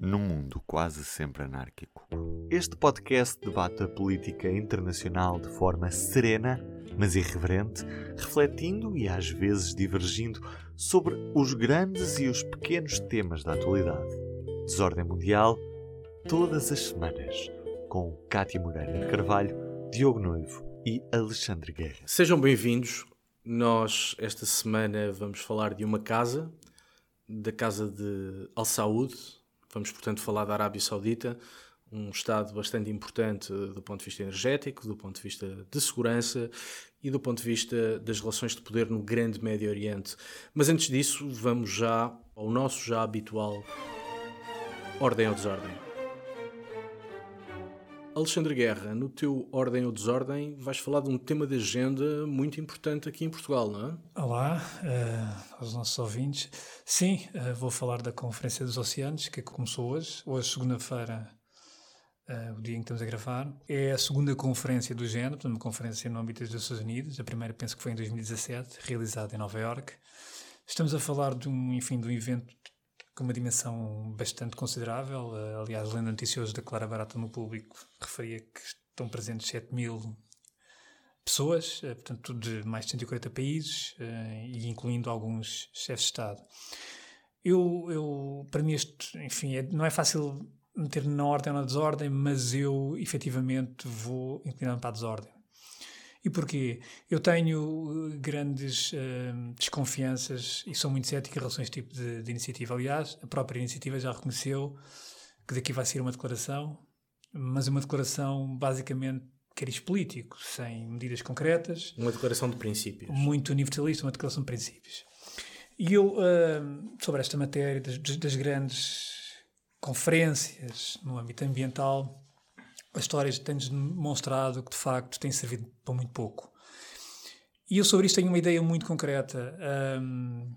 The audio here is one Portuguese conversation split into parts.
num mundo quase sempre anárquico. Este podcast debate a política internacional de forma serena, mas irreverente, refletindo e às vezes divergindo sobre os grandes e os pequenos temas da atualidade. Desordem Mundial, todas as semanas, com Cátia Moreira de Carvalho, Diogo Noivo e Alexandre Guerra. Sejam bem-vindos. Nós, esta semana, vamos falar de uma casa, da casa de Al Saud, Vamos, portanto, falar da Arábia Saudita, um Estado bastante importante do ponto de vista energético, do ponto de vista de segurança e do ponto de vista das relações de poder no grande Médio Oriente. Mas antes disso, vamos já ao nosso já habitual ordem ou desordem. Alexandre Guerra, no teu Ordem ou Desordem, vais falar de um tema de agenda muito importante aqui em Portugal, não é? Olá uh, aos nossos ouvintes. Sim, uh, vou falar da Conferência dos Oceanos, que começou hoje, hoje, segunda-feira, uh, o dia em que estamos a gravar. É a segunda conferência do género, uma conferência no âmbito dos Estados Unidos. A primeira penso que foi em 2017, realizada em Nova York. Estamos a falar de um, enfim, de um evento com uma dimensão bastante considerável. Uh, aliás, lendo noticioso da Clara Barata no público, referia que estão presentes 7 mil pessoas, uh, portanto, de mais de 140 países, uh, e incluindo alguns chefes de Estado. Eu, eu para mim, este, enfim, é, não é fácil meter na ordem ou na desordem, mas eu efetivamente vou inclinar-me para a desordem. E porquê? Eu tenho eh, grandes uh, desconfianças e sou muito cético em relação a este tipo de, de, iniciativa. Aliás, a própria iniciativa já reconheceu que daqui vai ser uma declaração, mas uma declaração basicamente cariz político, sem medidas concretas. Uma declaração de princípios. Muito universalista, uma declaração de princípios. E eu, uh, sobre esta matéria das, das grandes conferências no âmbito ambiental, a história tem-nos demonstrado que de facto tem servido para muito pouco. E eu sobre isto tenho uma ideia muito concreta. Um,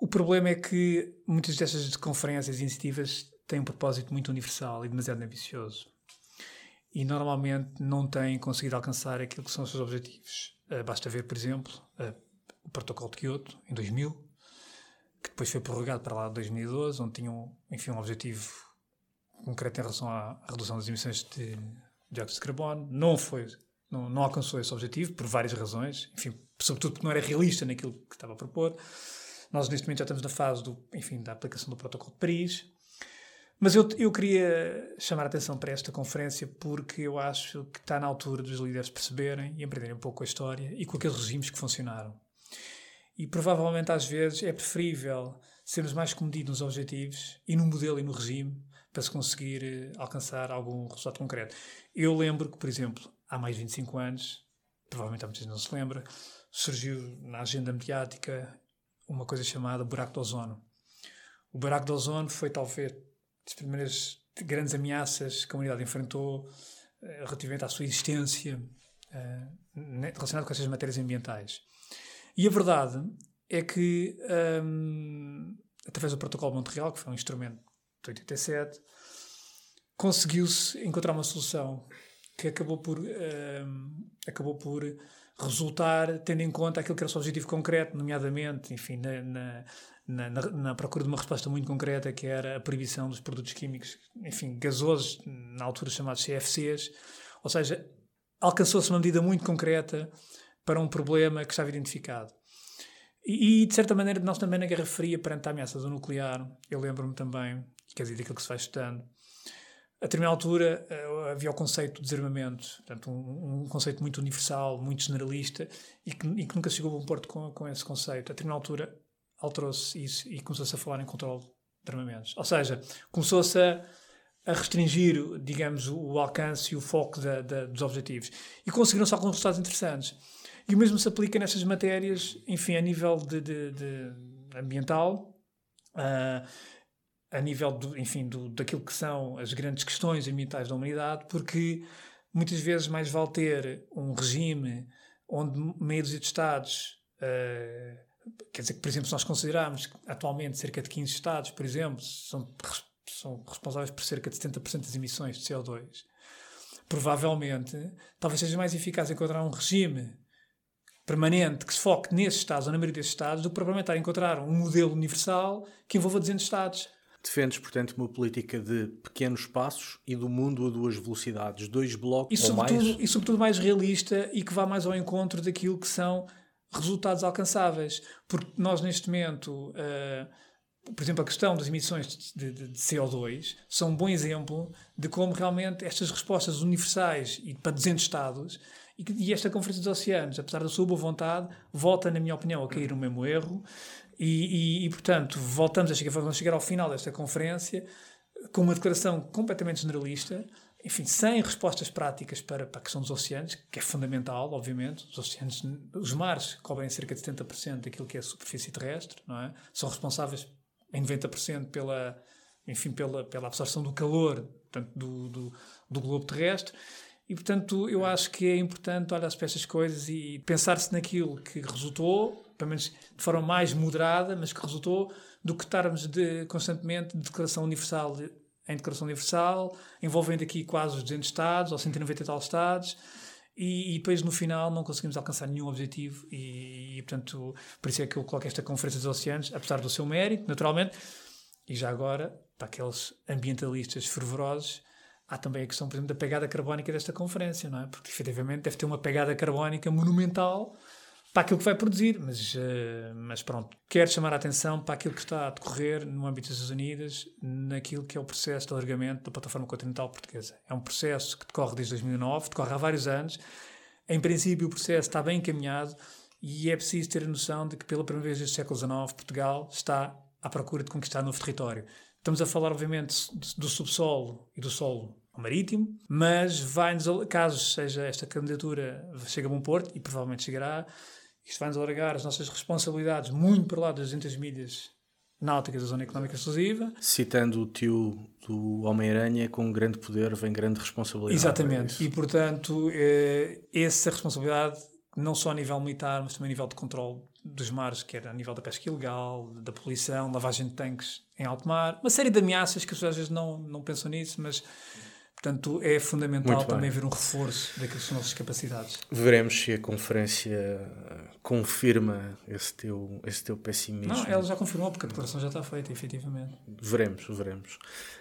o problema é que muitas destas conferências e iniciativas têm um propósito muito universal e demasiado ambicioso. E normalmente não têm conseguido alcançar aquilo que são os seus objetivos. Uh, basta ver, por exemplo, uh, o Protocolo de Kyoto, em 2000, que depois foi prorrogado para lá de 2012, onde tinham, enfim, um objetivo concreto em relação à redução das emissões de dióxido de carbono. Não foi, não, não alcançou esse objetivo por várias razões, enfim, sobretudo porque não era realista naquilo que estava a propor. Nós neste momento já estamos na fase do, enfim, da aplicação do Protocolo de Paris. Mas eu, eu queria chamar a atenção para esta conferência porque eu acho que está na altura dos líderes perceberem e aprenderem um pouco a história e com aqueles regimes que funcionaram. E provavelmente às vezes é preferível sermos mais comedidos nos objetivos e no modelo e no regime para se conseguir eh, alcançar algum resultado concreto. Eu lembro que, por exemplo, há mais de 25 anos, provavelmente há muita gente não se lembra, surgiu na agenda mediática uma coisa chamada buraco de ozono. O buraco de ozono foi talvez das primeiras grandes ameaças que a humanidade enfrentou eh, relativamente à sua existência uh, relacionada com essas matérias ambientais. E a verdade é que, um, através do Protocolo de Montreal, que foi um instrumento de 87, conseguiu-se encontrar uma solução que acabou por, uh, acabou por resultar tendo em conta aquilo que era o seu objetivo concreto, nomeadamente, enfim, na, na, na, na, procura de uma resposta muito concreta, que era a proibição dos produtos químicos, enfim, gasosos, na altura chamados CFCs, ou seja, alcançou-se uma medida muito concreta para um problema que estava identificado. E, e, de certa maneira, nós também na Guerra Fria, perante a ameaça do nuclear, eu lembro-me também quer dizer, daquilo que se vai estudando. A determinada altura uh, havia o conceito de desarmamento, portanto, um, um, conceito muito universal, muito generalista e que, e que nunca chegou a um porto com, com esse conceito. A determinada altura alterou-se isso e começou-se a falar em controle de armamentos. Ou seja, começou-se a, a, restringir, digamos, o, alcance e o foco da, da, dos objetivos. E conseguiram-se alguns resultados interessantes. E o mesmo se aplica nestas matérias, enfim, a nível de, de, de ambiental. Uh, a nível, do, enfim, do, daquilo que são as grandes questões ambientais da humanidade, porque muitas vezes mais vale ter um regime onde meia dúzia de Estados, uh, quer dizer que, por exemplo, se nós considerarmos atualmente cerca de 15 Estados, por exemplo, são, são responsáveis por cerca de 70% das emissões de CO2, provavelmente talvez seja mais eficaz encontrar um regime permanente que se foque nesses Estados ou na maioria desses Estados do que a encontrar um modelo universal que envolva 200 Estados Defendes, portanto, uma política de pequenos passos e do mundo a duas velocidades, dois blocos e, ou mais. E sobretudo mais realista e que vá mais ao encontro daquilo que são resultados alcançáveis. Porque nós, neste momento, uh, por exemplo, a questão das emissões de, de, de, CO2 são um bom exemplo de como realmente estas respostas universais e para 200 Estados e, e esta Conferência dos Oceanos, apesar da sua boa vontade, volta, na minha opinião, a cair no mesmo erro. E, e, e, portanto, voltamos a chegar, vamos chegar ao final desta conferência com uma declaração completamente generalista, enfim, sem respostas práticas para, para a questão dos oceanos, que é fundamental, obviamente. Os oceanos, os mares cobrem cerca de 70% daquilo que é a superfície terrestre, não é? São responsáveis em 90% pela, enfim, pela, pela absorção do calor portanto, do, do, do globo terrestre. E, portanto, eu acho que é importante olhar para estas coisas e pensar-se naquilo que resultou, pelo menos de forma mais moderada, mas que resultou, do que estarmos de, constantemente de declaração universal de, em declaração universal, envolvendo aqui quase os 200 Estados, ou 190 e tal Estados, e, e, depois no final não conseguimos alcançar nenhum objetivo e, e, portanto, por isso é que eu coloco esta Conferência dos Oceanos, apesar do seu mérito, naturalmente, e já agora, para aqueles ambientalistas fervorosos, há também a questão, por exemplo, da pegada carbónica desta conferência, não é? Porque efetivamente deve ter uma pegada carbónica monumental para aquilo que vai produzir, mas, uh, mas pronto, quero chamar a atenção para aquilo que está a decorrer no âmbito das Nações Unidas, naquilo que é o processo de alargamento da plataforma continental portuguesa. É um processo que decorre desde 2009, decorre há vários anos. Em princípio, o processo está bem encaminhado e é preciso ter a noção de que, pela primeira vez desde o século XIX, Portugal está à procura de conquistar novo território. Estamos a falar, obviamente, do subsolo e do solo marítimo, mas vai-nos, caso seja esta candidatura, chega a bom porto, e provavelmente chegará, isto vai-nos alargar as nossas responsabilidades muito para lá das 200 milhas náuticas da Zona Económica Exclusiva. Citando o tio do Homem-Aranha, com grande poder vem grande responsabilidade. Exatamente, é e portanto, eh, essa responsabilidade, não só a nível militar, mas também a nível de controle dos mares, que era a nível da pesca ilegal, da poluição, lavagem de tanques em alto mar, uma série de ameaças que as pessoas às vezes não, não pensam nisso, mas Portanto, é fundamental também ver um reforço daquelas são nossas capacidades. Veremos se a conferência confirma esse teu, esse teu pessimismo. Não, ela já confirmou, porque a declaração já está feita, efetivamente. Veremos, veremos.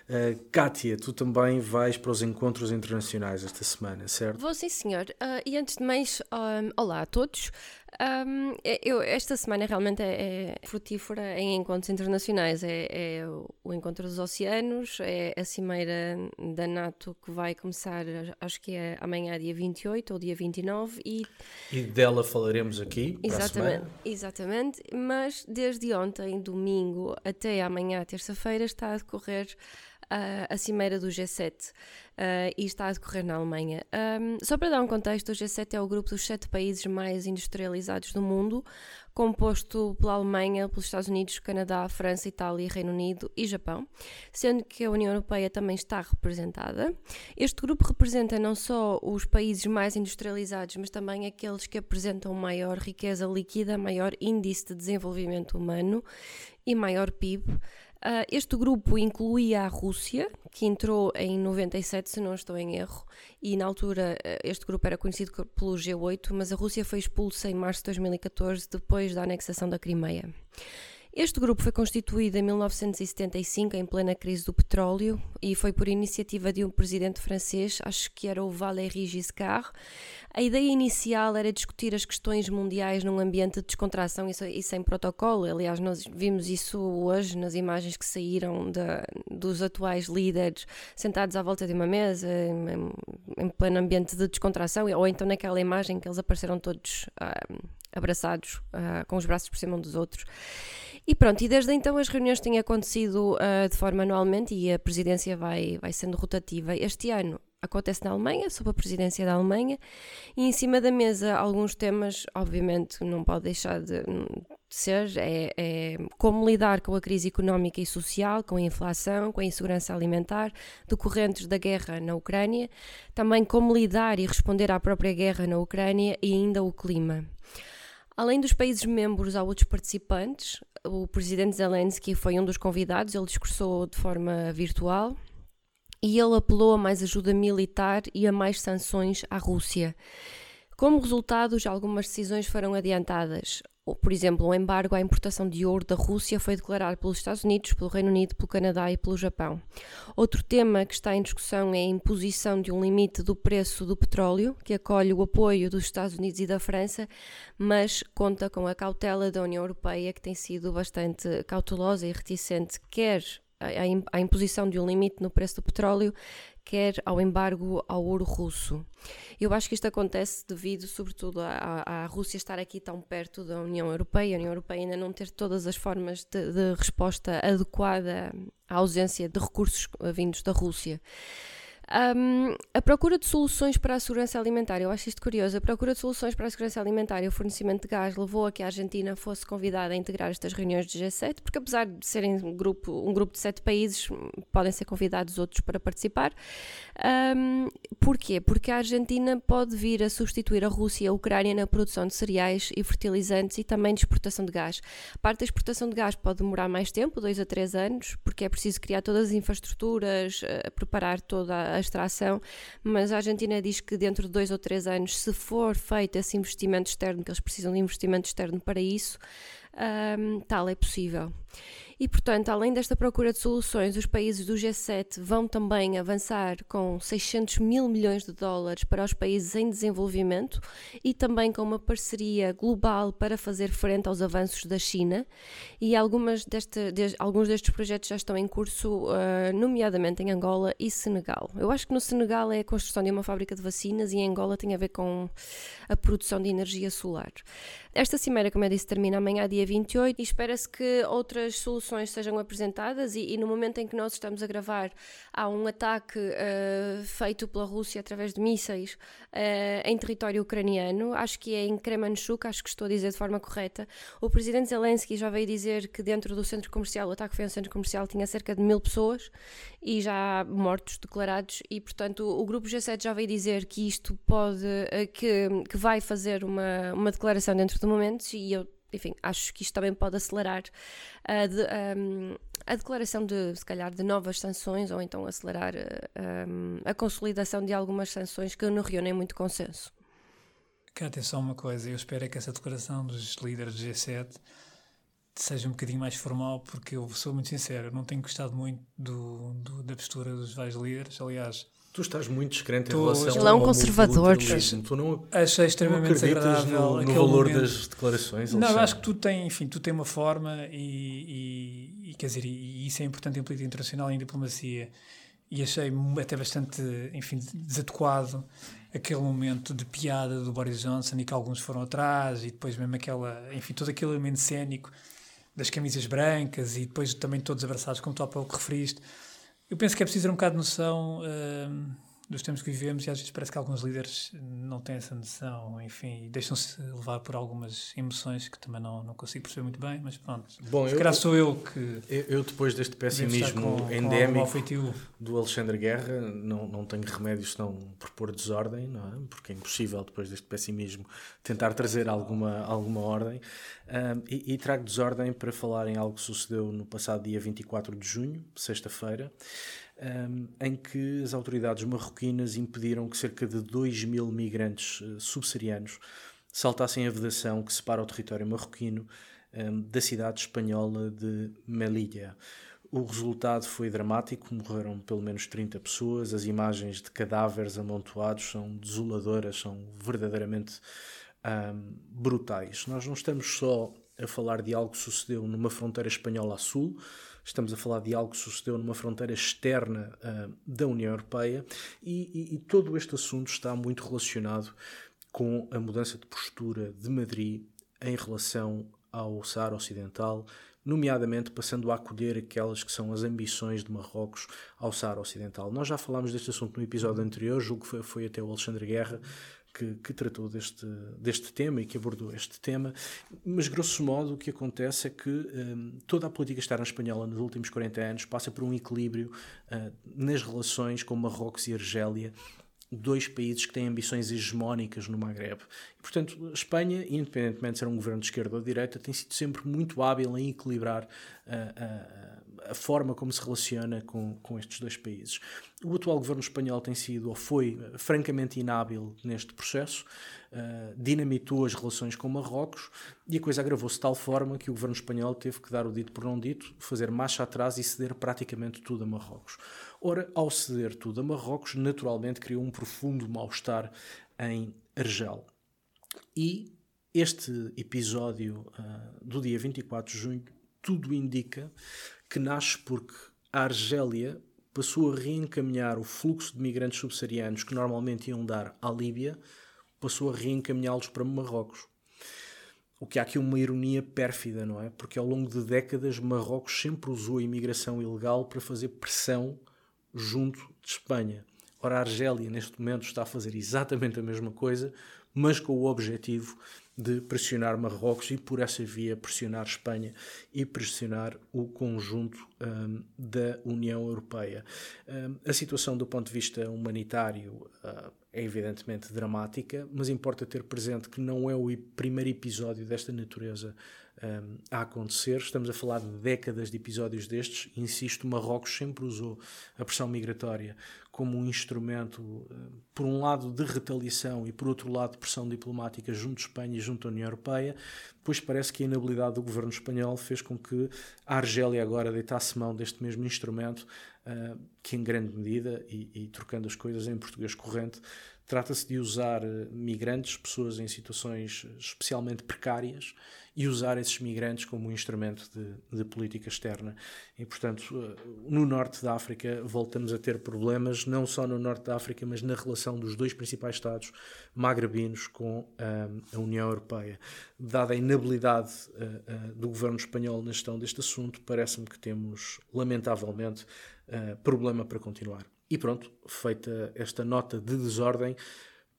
Uh, Kátia, tu também vais para os encontros internacionais esta semana, certo? Vou sim, senhor. Uh, e antes de mais, um, olá a todos. Um, eu, esta semana realmente é, é, frutífera em encontros internacionais. É, é, o Encontro dos Oceanos, é a Cimeira da NATO que vai começar, acho que é amanhã, dia 28 ou dia 29. E, e dela falaremos aqui. Exatamente, exatamente. Mas desde ontem, domingo, até amanhã, terça-feira, está a decorrer a, cimeira do G7 uh, e está a decorrer na Alemanha. Um, só para dar um contexto, o G7 é o grupo dos sete países mais industrializados do mundo, composto pela Alemanha, pelos Estados Unidos, Canadá, França, Itália, Reino Unido e Japão, sendo que a União Europeia também está representada. Este grupo representa não só os países mais industrializados, mas também aqueles que apresentam maior riqueza líquida, maior índice de desenvolvimento humano e maior PIB. Uh, este grupo incluía a Rússia, que entrou em 97, se não estou em erro, e na altura uh, este grupo era conhecido pelo G8, mas a Rússia foi expulsa em março de 2014, depois da anexação da Crimeia. Este grupo foi constituído em 1975, em plena crise do petróleo, e foi por iniciativa de um presidente francês, acho que era o Valéry Giscard. A ideia inicial era discutir as questões mundiais num ambiente de descontração e sem protocolo. Aliás, nós vimos isso hoje nas imagens que saíram de, dos atuais líderes sentados à volta de uma mesa, em, em pleno ambiente de descontração, ou então naquela imagem que eles apareceram todos uh, abraçados, uh, com os braços por cima um dos outros. E pronto, e desde então as reuniões têm acontecido uh, de forma anualmente e a presidência vai, vai sendo rotativa. Este ano acontece na Alemanha, sob a presidência da Alemanha, e em cima da mesa alguns temas, obviamente, não pode deixar de, ser, é, é, como lidar com a crise económica e social, com a inflação, com a insegurança alimentar, decorrentes da guerra na Ucrânia, também como lidar e responder à própria guerra na Ucrânia e ainda o clima. Além dos países membros, há outros participantes. O presidente Zelensky foi um dos convidados, ele discursou de forma virtual e ele apelou a mais ajuda militar e a mais sanções à Rússia. Como resultado, já algumas decisões foram adiantadas. Por exemplo, o embargo à importação de ouro da Rússia foi declarado pelos Estados Unidos, pelo Reino Unido, pelo Canadá e pelo Japão. Outro tema que está em discussão é a imposição de um limite do preço do petróleo, que acolhe o apoio dos Estados Unidos e da França, mas conta com a cautela da União Europeia, que tem sido bastante cautelosa e reticente, quer à imposição de um limite no preço do petróleo, quer ao embargo ao ouro russo. Eu acho que isto acontece devido, sobretudo, à, Rússia estar aqui tão perto da União Europeia, a União Europeia ainda não ter todas as formas de, de resposta adequada à ausência de recursos vindos da Rússia. Um, a procura de soluções para a segurança alimentar, eu acho isto curioso, a procura de soluções para a segurança alimentar e o fornecimento de gás levou a que a Argentina fosse convidada a integrar estas reuniões do G7, porque apesar de serem um grupo, um grupo de sete países, podem ser convidados outros para participar. Um, porquê? Porque a Argentina pode vir a substituir a Rússia e a Ucrânia na produção de cereais e fertilizantes e também de exportação de gás. Parte da exportação de gás pode demorar mais tempo, dois a três anos, porque é preciso criar todas as infraestruturas, uh, preparar toda a a extração, mas a Argentina diz que dentro de dois ou três anos, se for feito esse investimento externo, que eles precisam de investimento externo para isso, um, tal é possível. E, portanto, além desta procura de soluções, os países do G7 vão também avançar com 600 mil milhões de dólares para os países em desenvolvimento e também com uma parceria global para fazer frente aos avanços da China. E algumas deste, de, alguns destes projetos já estão em curso, uh, nomeadamente em Angola e Senegal. Eu acho que no Senegal é a construção de uma fábrica de vacinas e em Angola tem a ver com a produção de energia solar. Esta cimeira, como eu disse, termina amanhã, dia 28, e espera-se que outras soluções sejam apresentadas. E, e, no momento em que nós estamos a gravar, há um ataque uh, feito pela Rússia através de mísseis uh, em território ucraniano. Acho que é em Kremenchuk, acho que estou a dizer de forma correta. O presidente Zelensky já veio dizer que dentro do centro comercial, o ataque foi um centro comercial, tinha cerca de mil pessoas e já mortos declarados. E, portanto, o, o grupo G7 já veio dizer que isto pode, uh, que, que vai fazer uma, uma declaração dentro do momentos e eu, enfim, acho que isto também pode acelerar a, de, um, a declaração de, se calhar, de novas sanções ou então acelerar um, a consolidação de algumas sanções que não reúnem muito consenso. Quero atenção uma coisa, eu espero é que essa declaração dos líderes do G7 seja um bocadinho mais formal, porque eu sou muito sincero, não tenho gostado muito do, do da postura dos vários líderes. Aliás, Tu estás muito descrente em relação Ele é um conservador. Tu não, Achei extremamente desagradável no, no valor momento. das declarações. Não, eu acho que tu tens, enfim, tu tens uma forma e, e, e quer dizer, e, e, isso é importante em política internacional e em diplomacia. E achei até bastante, enfim, desadequado aquele momento de piada do Boris Johnson e que alguns foram atrás e depois mesmo aquela, enfim, todo aquele elemento cénico das camisas brancas e depois também todos abraçados, como tu há pouco referiste. Eu penso que é preciso ter um bocado de noção uh, dos tempos que vivemos e às vezes parece que alguns líderes não têm essa noção, enfim, deixam-se levar por algumas emoções que também não, não consigo perceber muito bem, mas pronto. Bom, se calhar sou eu que. Eu, eu depois deste pessimismo com, endémico com do Alexandre Guerra, não, não tenho remédio senão propor desordem, não é? Porque é impossível depois deste pessimismo tentar trazer alguma, alguma ordem. Um, e, e, trago desordem para falar em algo que sucedeu no passado dia 24 de junho, sexta-feira, um, em que as autoridades marroquinas impediram que cerca de 2 mil migrantes uh, subsaarianos saltassem a vedação que separa o território marroquino um, da cidade espanhola de Melilla. O resultado foi dramático, morreram pelo menos 30 pessoas, as imagens de cadáveres amontoados são desoladoras, são verdadeiramente um, brutais. Nós não estamos só a falar de algo que sucedeu numa fronteira espanhola a sul, estamos a falar de algo que sucedeu numa fronteira externa uh, da União Europeia e, e, e, todo este assunto está muito relacionado com a mudança de postura de Madrid em relação ao Saara Ocidental, nomeadamente passando a acolher aquelas que são as ambições de Marrocos ao Saara Ocidental. Nós já falámos deste assunto no episódio anterior, julgo que foi, foi até o Alexandre Guerra que, que, tratou deste, deste tema e que abordou este tema, mas grosso modo o que acontece é que um, toda a política externa espanhola nos últimos 40 anos passa por um equilíbrio uh, nas relações com Marrocos e Argélia, dois países que têm ambições hegemónicas no Maghreb. E, portanto, a Espanha, independentemente de ser um governo de esquerda ou de direita, tem sido sempre muito hábil em equilibrar uh, uh, a forma como se relaciona com, com estes dois países. O atual governo espanhol tem sido, ou foi, francamente inábil neste processo, uh, dinamitou as relações com Marrocos e a coisa agravou-se de tal forma que o governo espanhol teve que dar o dito por não dito, fazer marcha atrás e ceder praticamente tudo a Marrocos. Ora, ao ceder tudo a Marrocos, naturalmente criou um profundo mal-estar em Argel. E este episódio uh, do dia 24 de junho, tudo indica que nasce porque a Argélia passou a reencaminhar o fluxo de migrantes subsaarianos que normalmente iam dar à Líbia, passou a reencaminhá-los para Marrocos. O que há aqui uma ironia pérfida, não é? Porque ao longo de décadas Marrocos sempre usou a imigração ilegal para fazer pressão junto de Espanha. Ora, a Argélia neste momento está a fazer exatamente a mesma coisa, mas com o objetivo de pressionar Marrocos e, por essa via, pressionar Espanha e pressionar o conjunto um, da União Europeia. Um, a situação do ponto de vista humanitário uh, é evidentemente dramática, mas importa ter presente que não é o primeiro episódio desta natureza um, a acontecer. Estamos a falar de décadas de episódios destes. Insisto, Marrocos sempre usou a pressão migratória como um instrumento, por um lado, de retaliação e, por outro lado, de pressão diplomática junto de Espanha e junto à União Europeia, pois parece que a inabilidade do governo espanhol fez com que a Argélia agora deitasse mão deste mesmo instrumento, uh, que em grande medida, e, e trocando as coisas em português corrente, trata-se de usar migrantes, pessoas em situações especialmente precárias, e usar esses migrantes como um instrumento de, de, política externa. E, portanto, eh, no norte da África voltamos a ter problemas, não só no norte da África, mas na relação dos dois principais Estados magrebinos com uh, a União Europeia. Dada a inabilidade uh, uh, do governo espanhol na gestão deste assunto, parece-me que temos, lamentavelmente, problema para continuar. E pronto, feita esta nota de desordem,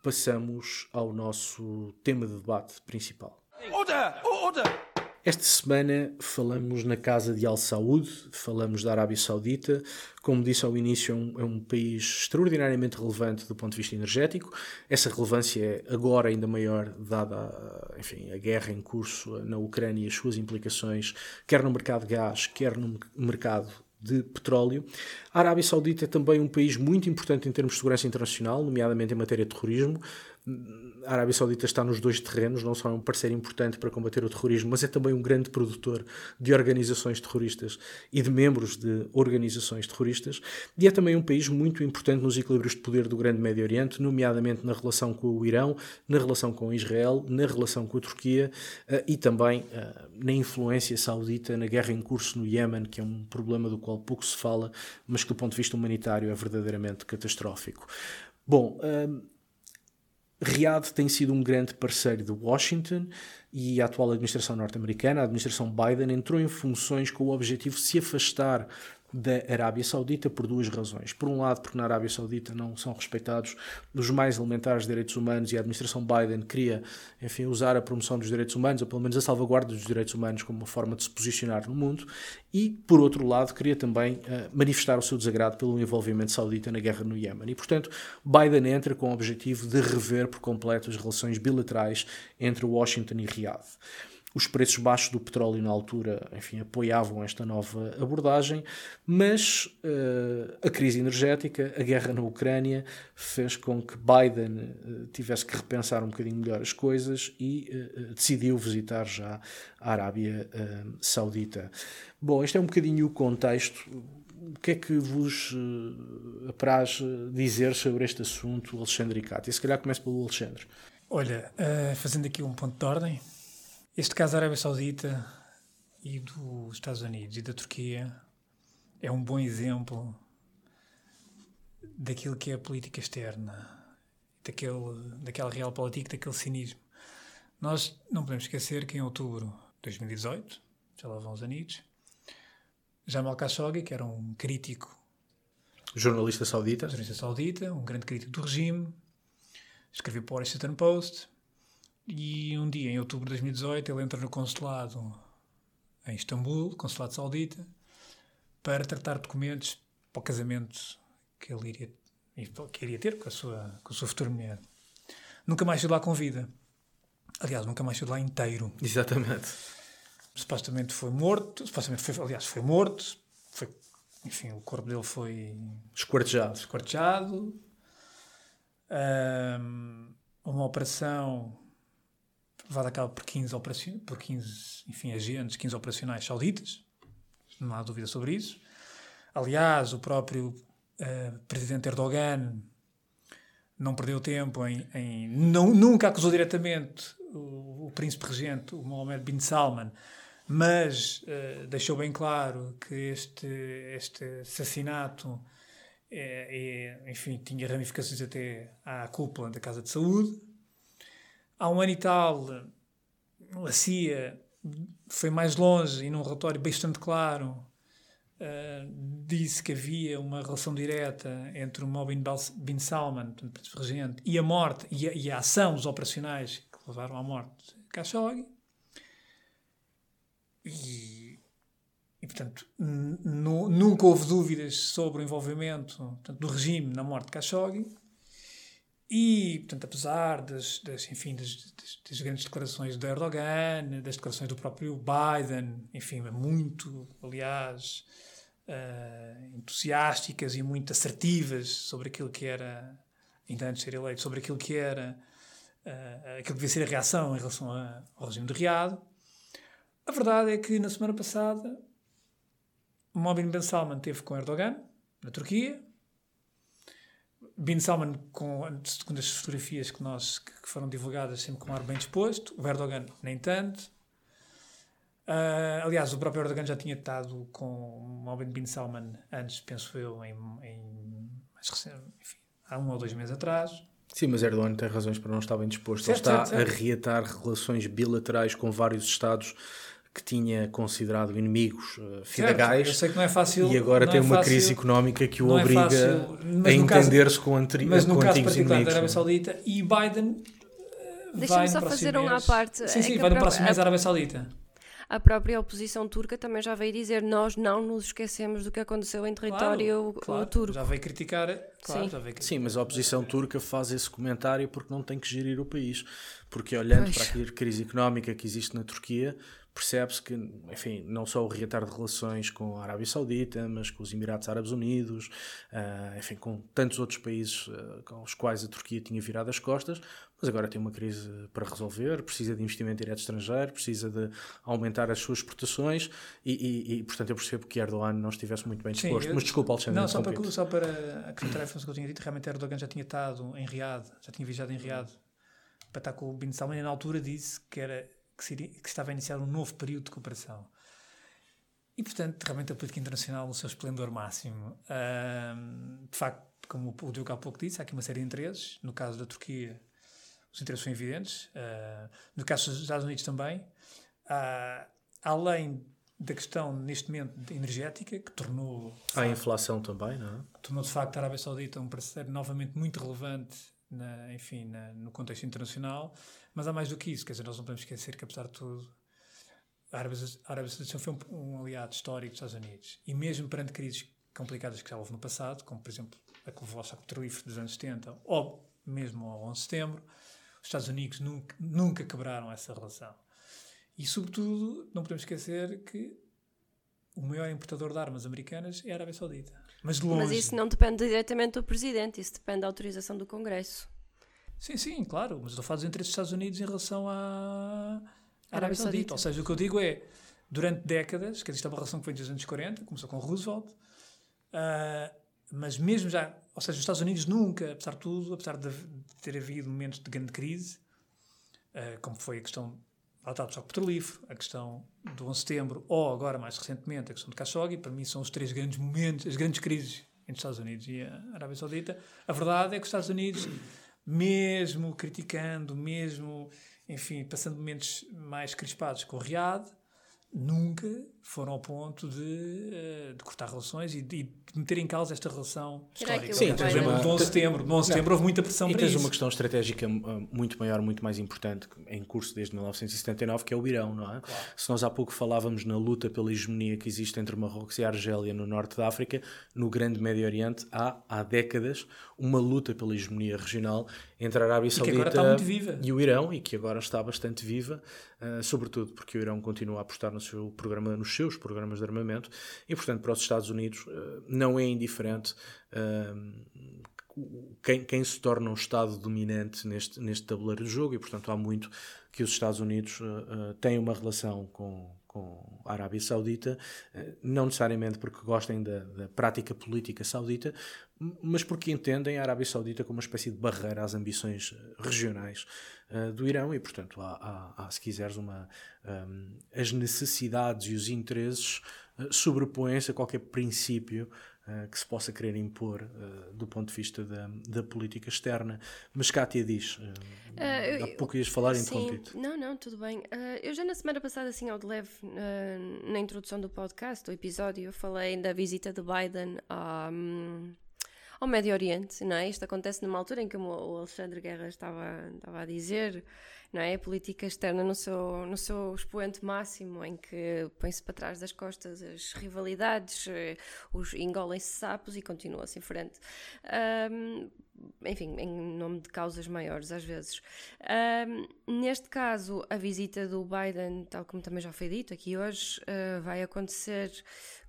passamos ao nosso tema de debate principal. Order! Order! Esta semana falamos na casa de Al Saud, falamos da Arábia Saudita. Como disse ao início, é um, é um, país extraordinariamente relevante do ponto de vista energético. Essa relevância é agora ainda maior, dada enfim, a guerra em curso na Ucrânia e as suas implicações, quer no mercado de gás, quer no mercado de petróleo. A Arábia Saudita é também um país muito importante em termos de segurança internacional, nomeadamente em matéria de terrorismo a Arábia Saudita está nos dois terrenos, não só é um parceiro importante para combater o terrorismo, mas é também um grande produtor de organizações terroristas e de membros de organizações terroristas, e é também um país muito importante nos equilíbrios de poder do Grande Médio Oriente, nomeadamente na relação com o Irão, na relação com Israel, na relação com a Turquia eh, e também eh, na influência saudita na guerra em curso no Iémen, que é um problema do qual pouco se fala, mas que do ponto de vista humanitário é verdadeiramente catastrófico. Bom, eh, Riad tem sido um grande parceiro de Washington e a atual administração norte-americana, a administração Biden, entrou em funções com o objetivo de se afastar da Arábia Saudita por duas razões. Por um lado, porque na Arábia Saudita não são respeitados os mais elementares direitos humanos e a administração Biden queria, enfim, usar a promoção dos direitos humanos, ou pelo menos a salvaguarda dos direitos humanos, como uma forma de se posicionar no mundo. E, por outro lado, queria também uh, manifestar o seu desagrado pelo envolvimento saudita na guerra no Iémen. E, portanto, Biden entra com o objetivo de rever por completo as relações bilaterais entre Washington e Riad. Os preços baixos do petróleo na altura, enfim, apoiavam esta nova abordagem, mas uh, a crise energética, a guerra na Ucrânia, fez com que Biden uh, tivesse que repensar um bocadinho melhor as coisas e uh, decidiu visitar já a Arábia Saudita. Bom, este é um bocadinho o contexto. O que é que vos apraz dizer sobre este assunto, Alexandre e Cátia? Se calhar começo pelo Alexandre. Olha, fazendo aqui um ponto de ordem, este caso da Arábia Saudita e dos Estados Unidos e da Turquia é um bom exemplo daquilo que é a política externa, daquele, daquela realpolitik, daquele cinismo. Nós não podemos esquecer que em outubro de 2018, já lá vão os anitos, Jamal Khashoggi, que era um crítico jornalista saudita, jornalista saudita, um grande crítico do regime, escreveu para o Washington Post e um dia, em outubro de 2018, ele entra no consulado em Istambul, consulado saudita, para tratar documentos para o casamento que ele iria, que iria ter com a, sua, com a sua futura mulher. Nunca mais saiu lá com vida. Aliás, nunca mais saiu lá inteiro. Exatamente. Supostamente foi morto, supostamente foi, aliás, foi morto, foi, enfim, o corpo dele foi Esquartejado. esquartejado. Ahm, uma operação levada a cabo por 15, operaci- por 15 enfim, agentes, 15 operacionais sauditas. Não há dúvida sobre isso. Aliás, o próprio eh, presidente Erdogan não perdeu tempo em. em- não, nunca acusou diretamente o, o príncipe regente, o Mohammed bin Salman, mas eh, deixou bem claro que este, este assassinato é, é, enfim, tinha ramificações até à cúpula da Casa de Saúde. Há um ano e tal, a CIA foi mais longe e num relatório bastante claro eh, disse que havia uma relação direta entre o Bal- bin Salman, príncipe regente, e a morte e a, e a ação dos operacionais que levaram à morte de Khashoggi. E, e portanto, nunca houve dúvidas sobre o envolvimento portanto, do regime na morte de Khashoggi. E, portanto, apesar das, das, enfim, das, das- grandes declarações de Erdogan, das declarações do próprio Biden, enfim, muito, aliás, eh, entusiásticas e muito assertivas sobre aquilo que era, ainda antes de ser eleito, sobre aquilo que era, eh, aquilo que devia ser a reação em relação a- ao regime de Riad. A verdade é que na semana passada Mohammed bin Salman teve com Erdogan, na Turquia. Bin Salman, com, segundo as fotografias que, nós, que foram divulgadas, sempre com um ar bem disposto. O Erdogan, nem tanto. Ah, aliás, o próprio Erdogan já tinha estado com Mohammed bin Salman antes, penso eu, em, em mais recente, enfim, há um ou dois meses atrás. Sim, mas Erdogan tem razões para não estar bem disposto. Certo, Ele está certo, certo. a reatar relações bilaterais com vários Estados que tinha considerado inimigos uh, Certo, eu fidegais sei que não é fácil. e agora não tem é uma fácil- crise económica que o é obriga fácil, mas a entender-se com, anteri- Mas no com caso antigos particular da inimigos. Arábia Saudita e Biden. eh, Deixa-me vai só no próximo fazer um à parte. Sim, É sim, que vai no próximo pró- mês a- à Arábia Saudita. A própria oposição turca também já veio dizer nós não nos esquecemos do que aconteceu em território uh, claro, turco. Já veio criticar. Claro, Sim. já veio criticar. Sim, mas a oposição turca faz esse comentário porque não tem que gerir o país. Porque olhando Pois. para a crise económica que existe na Turquia, percebe-se que, enfim, não só o reatar de relações com a Arábia Saudita, mas com os Emirados Árabes Unidos, ah, enfim, com tantos outros países ah, com os quais a Turquia tinha virado as costas, mas agora tem uma crise para resolver, precisa de investimento direto estrangeiro, precisa de aumentar as suas exportações e, e- e, portanto, eu percebo que Erdogan não estivesse muito bem Sim, disposto. eu- mas desculpa, Alexandre, Não, só para, só para acrescentar a informação que eu tinha dito, realmente Erdogan já tinha estado em Riad, já tinha viajado em Riad para estar com o Bin Salman e na altura disse que, era, que, seria, que estava a iniciar um novo período de cooperação. E, portanto, realmente a política internacional no seu esplendor máximo. De facto, como o Diogo há pouco disse, há aqui uma série de interesses. No caso da Turquia, os interesses são evidentes. Ah, no caso dos Estados Unidos também. Ah, além da questão, neste momento, energética, que tornou Há a inflação também, não é? tornou de facto a Arábia Saudita um parceiro novamente muito relevante na, enfim, na- no contexto internacional, mas há mais do que isso, quer dizer, nós não podemos esquecer que apesar de tudo a Arábia, Saudita foi um, um aliado histórico dos Estados Unidos e mesmo perante crises complicadas que já houve no passado, como por exemplo a choque petrolífero dos anos 70 ou mesmo ao 11 de setembro, os Estados Unidos nunca, nunca quebraram essa relação. E sobretudo não podemos esquecer que o maior importador de armas americanas é a Arábia Saudita. Mas longe. Mas isso não depende diretamente do presidente, isso depende da autorização do Congresso. Sim, sim, claro, mas estou dos interesses dos Estados Unidos em relação à Arábia Saudita. Ou seja, o que eu digo é, durante décadas, que existe uma relação que vem dos anos 40, começou com Roosevelt, ah, mas mesmo já, ou seja, os Estados Unidos nunca, apesar de tudo, apesar de, ter havido momentos de grande crise, ah, como foi a questão do choque a questão do 11 de setembro, ou agora, mais recentemente, a questão de Khashoggi, para mim são os três grandes momentos, as grandes crises entre os Estados Unidos e a Arábia Saudita. A verdade é que os Estados Unidos, mesmo criticando, mesmo, enfim, passando momentos mais crispados com o Riad, nunca foram ao ponto de, eh, de cortar relações e de, de meter em causa esta relação histórica. Sim, Por tens exemplo, uma- no 11 de setembro, no 11 de setembro houve muita pressão E para tens isso. uma questão estratégica uh, muito maior, muito mais importante em curso desde 1979, que é o Irão, não é? Se nós há pouco falávamos na luta pela hegemonia que existe entre Marrocos e a Argélia no norte da África, no grande Médio Oriente há, há décadas, uma luta pela hegemonia regional entre a Arábia Saudita e, o Irão, e que agora está bastante viva, uh, sobretudo porque o Irão continua a apostar no seu programa, nos seus programas de armamento, e portanto para os Estados Unidos uh, não é indiferente uh, quem, quem, se torna um Estado dominante neste, neste tabuleiro de jogo, e portanto há muito que os Estados Unidos têm uma relação com, com a Arábia Saudita, não necessariamente porque gostem da, da prática política saudita, mas porque entendem a Arábia Saudita como uma espécie de barreira às ambições eh, regionais uh, do Irão e, portanto, há, há, há se quiseres, uma, um, ehm, as necessidades e os interesses uh, sobrepõem-se a qualquer princípio uh, que se possa querer impor do ponto de vista da, da política externa. Mas Kátia diz, há pouco ias falar em interrompido. Não, não, tudo bem. eu já na semana passada, assim, ao de leve, na introdução do podcast, do episódio, eu falei da visita de Biden a... Um, ao Médio Oriente, não é? Isto acontece numa altura em que o Alexandre Guerra estava, estava a dizer, não é? A política externa no seu, no seu expoente máximo, em que põe-se para trás das costas as rivalidades, eh, os engolem-se sapos e continua-se em frente. Um, enfim, em nome de causas maiores, às vezes. Um, neste caso, a visita do Biden, tal como também já foi dito aqui hoje, uh, vai acontecer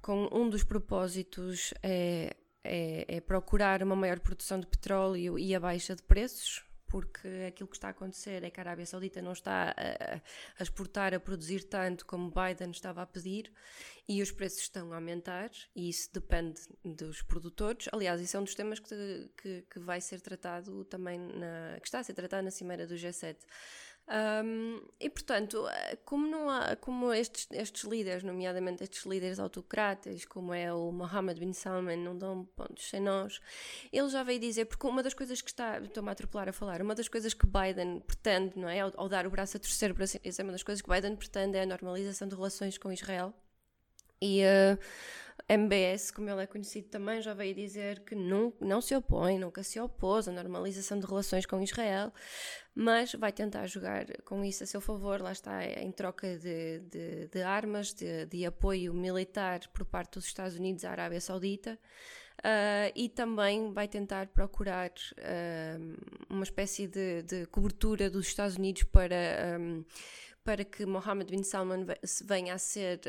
com um dos propósitos. É, é, é, procurar uma maior produção de petróleo e a baixa de preços, porque aquilo que está a acontecer é que a Arábia Saudita não está a, a, exportar, a produzir tanto como Biden estava a pedir e os preços estão a aumentar e isso depende dos produtores. Aliás, isso é um dos temas que, que, que vai ser tratado também, na, que está a ser tratado na Cimeira do G7. Um, e portanto, eh, como, não há, como estes, estes líderes, nomeadamente estes líderes autocratas, como é o Mohammed bin Salman, não dão pontos sem nós, ele já veio dizer, porque uma das coisas que está, estou-me a atropelar a falar, uma das coisas que Biden pretende, não é? Ao, ao dar o braço a torcer para é uma das coisas que Biden pretende é a normalização de relações com Israel. E uh, MBS, como ele é conhecido também, já veio dizer que não, não se opõe, nunca se opôs à normalização de relações com Israel, mas vai tentar jogar com isso a seu favor, lá está, em troca de, de, de armas, de, de, apoio militar por parte dos Estados Unidos à Arábia Saudita. Uh, e também vai tentar procurar uh, uma espécie de, cobertura dos Estados Unidos para, um, para que Mohammed bin Salman venha a ser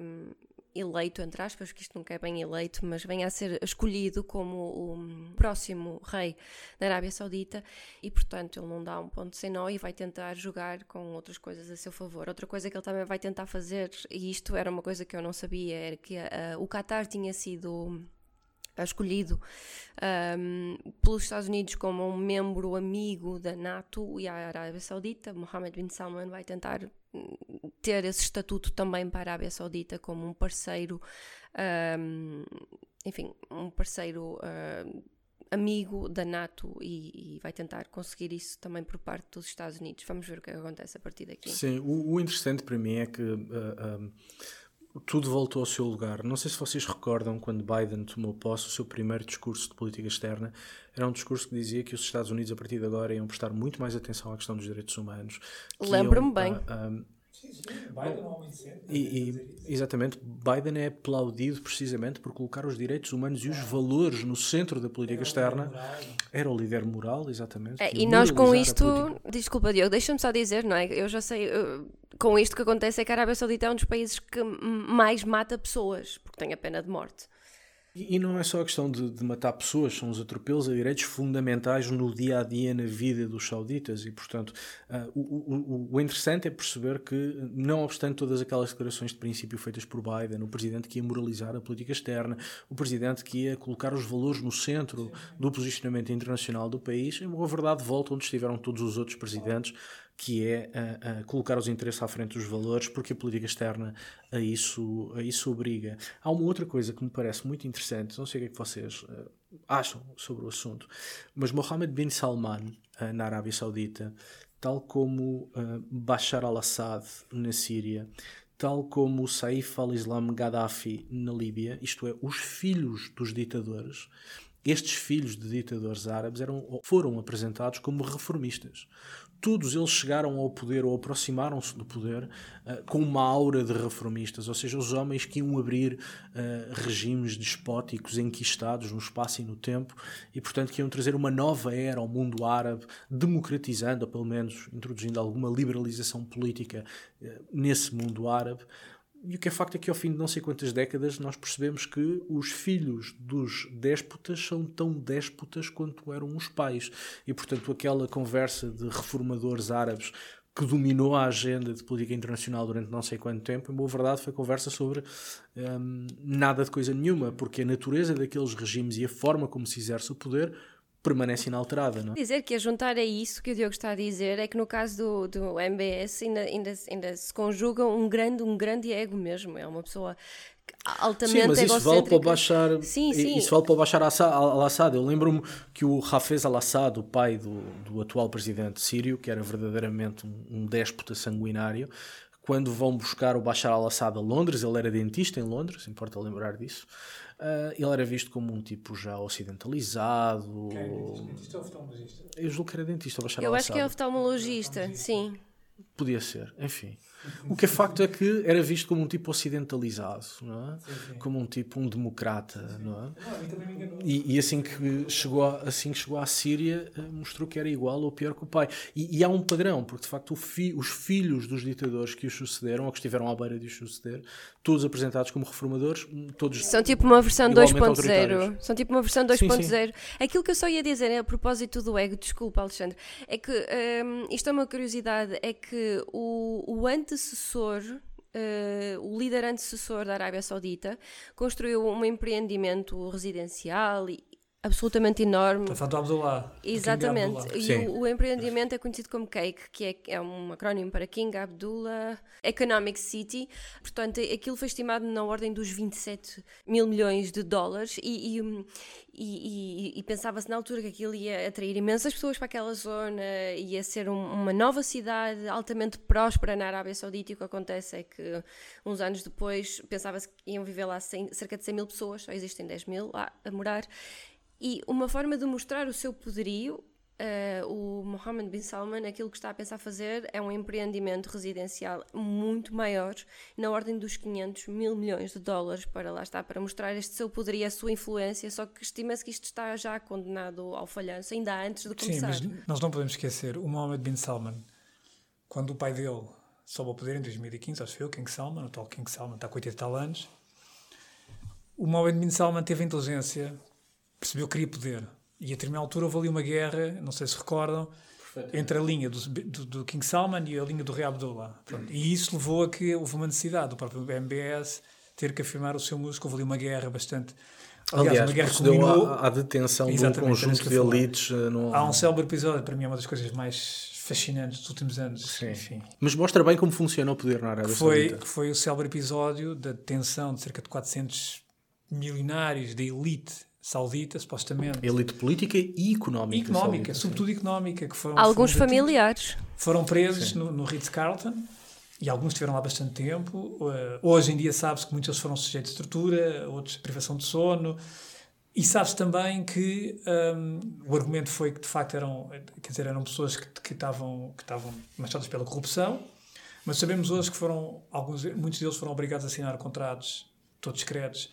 um, eleito, entre aspas, porque isto nunca é bem eleito, mas venha a ser escolhido como o próximo rei da Arábia Saudita e, portanto, ele não dá um ponto sem nó e vai tentar jogar com outras coisas a seu favor. Outra coisa que ele também vai tentar fazer, e isto era uma coisa que eu não sabia, era que uh, o Qatar tinha sido escolhido um, pelos Estados Unidos como um membro amigo da NATO e a Arábia Saudita. Mohammed bin Salman vai tentar ter esse estatuto também para a Arábia Saudita como um parceiro, um, enfim, um parceiro uh, amigo da NATO e, e, vai tentar conseguir isso também por parte dos Estados Unidos. Vamos ver o que acontece a partir daqui. Sim, o, o interessante para mim é que uh, tudo voltou ao seu lugar. Não sei se vocês recordam quando Biden tomou posse, o seu primeiro discurso de política externa era um discurso que dizia que os Estados Unidos, a partir de agora, iam prestar muito mais atenção à questão dos direitos humanos. Lembro-me bem. Sim, sim. Biden Bom, e, e, Exatamente. Biden é aplaudido precisamente por colocar os direitos humanos e os valores no centro da política externa. Era o líder moral, exatamente. É, e nós com isto... Desculpa, Diogo, deixa-me só dizer, não é? Eu já sei... Eu, com isto que acontece é que a Arábia Saudita é um dos países que mais mata pessoas, porque tem a pena de morte. E, não é só a questão de, de, matar pessoas, são os atropelos a direitos fundamentais no dia a dia, na vida dos sauditas. E, portanto, uh, o, o, o, interessante é perceber que, não obstante todas aquelas declarações de princípio feitas por Biden, o presidente que ia moralizar a política externa, o presidente que ia colocar os valores no centro do posicionamento internacional do país, a verdade volta onde estiveram todos os outros presidentes que é uh, uh, colocar os interesses à frente dos valores, porque a política externa a isso, a isso obriga. Há uma outra coisa que me parece muito interessante, não sei o que é que vocês uh, acham sobre o assunto, mas Mohammed bin Salman, na Arábia Saudita, tal como Bashar al-Assad na Síria, tal como Saif al-Islam Gaddafi na Líbia, isto é, os filhos dos ditadores, estes filhos de ditadores árabes eram, foram apresentados como reformistas. Todos eles chegaram ao poder ou aproximaram-se do poder uh, com uma aura de reformistas, ou seja, os homens que iam abrir uh, regimes despóticos enquistados no espaço e no tempo e, portanto, que iam trazer uma nova era ao mundo árabe, democratizando, ou pelo menos introduzindo alguma liberalização política uh, nesse mundo árabe. E o que é facto é que ao fim de não sei quantas décadas nós percebemos que os filhos dos déspotas são tão déspotas quanto eram os pais. E portanto aquela conversa de reformadores árabes que dominou a agenda de política internacional durante não sei quanto tempo, em boa verdade foi conversa sobre hum, nada de coisa nenhuma, porque a natureza daqueles regimes e a forma como se exerce o poder permanece inalterada. Não? É? Dizer que a juntar a isso que o Diogo está a dizer é que no caso do, do MBS ainda, ainda, ainda se conjuga um grande, um grande ego mesmo. É uma pessoa altamente sim, mas isso vale para baixar sim, sim. isso vale para baixar al-Assad eu lembro-me que o Hafez al-Assad o pai do, do atual presidente sírio que era verdadeiramente um, um déspota sanguinário quando vão buscar o Bashar al-Assad a Londres ele era dentista em Londres importa lembrar disso Uh, ele era visto como um tipo já ocidentalizado. Quem é dentista ou oftalmologista? Eu julgo que era dentista. Eu acho que é oftalmologista, sim. Podia ser, enfim. O que é facto é que era visto como um tipo ocidentalizado, não é? Sim, sim. Como um tipo, um democrata, sim, não é? e, e, assim, que chegou a, assim que chegou à Síria, eh, mostrou que era igual ou pior que o pai. E, e há um padrão, porque de facto fi, os filhos dos ditadores que os sucederam, ou que estiveram à beira de os suceder, todos apresentados como reformadores, todos. São tipo uma versão 2.0. São tipo uma versão 2.0. Aquilo que eu só ia dizer, é, a propósito do ego, desculpa, Alexandre, é que um, isto é uma curiosidade, é que o, o antecessor Uh, o líder antecessor da Arábia Saudita construiu um empreendimento residencial e, absolutamente enorme. Está do Abdullah. Exatamente. E o, o, empreendimento é conhecido como CAKE, que é, é um acrónimo para King Abdullah Economic City. Portanto, aquilo foi estimado na ordem dos 27 mil milhões de dólares e, e, e, e pensava-se na altura que aquilo ia atrair imensas pessoas para aquela zona, ia ser um, uma nova cidade altamente próspera na Arábia Saudita. E o que acontece é que uns anos depois pensava-se que iam viver lá 100, cerca de 100 mil pessoas, só existem 10 mil lá a morar. E uma forma de mostrar o seu poderio, uh, o Mohammed bin Salman, aquilo que está a pensar fazer é um empreendimento residencial muito maior, na ordem dos 500 mil milhões de dólares, para lá estar, para mostrar este seu poderio a sua influência, só que estima-se que isto está já condenado ao falhanço, ainda antes de começar. Sim, mas nós não podemos esquecer, o Mohammed bin Salman, quando o pai dele soube ao poder em 2015, acho que foi o King Salman, o tal King Salman, está com 80 tal anos, o Mohammed bin Salman teve a inteligência percebeu que queria poder. E a determinada altura houve ali uma guerra, não sei se recordam, entre a linha do, do, do, King Salman e a linha do rei Abdullah. Pronto. E isso levou a que houve uma necessidade do próprio MBS ter que afirmar o seu músico. Houve ali uma guerra bastante. Aliás, Aliás uma guerra que culminou... à, à detenção de um conjunto de elites. Eh, no... Há um célebre episódio, para mim é uma das coisas mais fascinantes dos últimos anos. Sim. Enfim. Mas mostra bem como funciona o poder na Arábia foi, Saudita. Foi o célebre episódio da detenção de cerca de 400 milionários da elite saudita, supostamente. Elite política e económica. Económica, saudita, sobretudo sim. económica. Que foram, alguns foram familiares. Foram presos no, no Ritz-Carlton e alguns estiveram lá bastante tempo. Uh, hoje em dia sabe-se que muitos deles foram sujeitos de tortura, outros de privação de sono. E sabe-se também que um, o argumento foi que de facto eram, quer dizer, eram pessoas que, que, estavam, que estavam manchadas pela corrupção, mas sabemos hoje que foram, alguns, muitos deles foram obrigados a assinar contratos todos secretos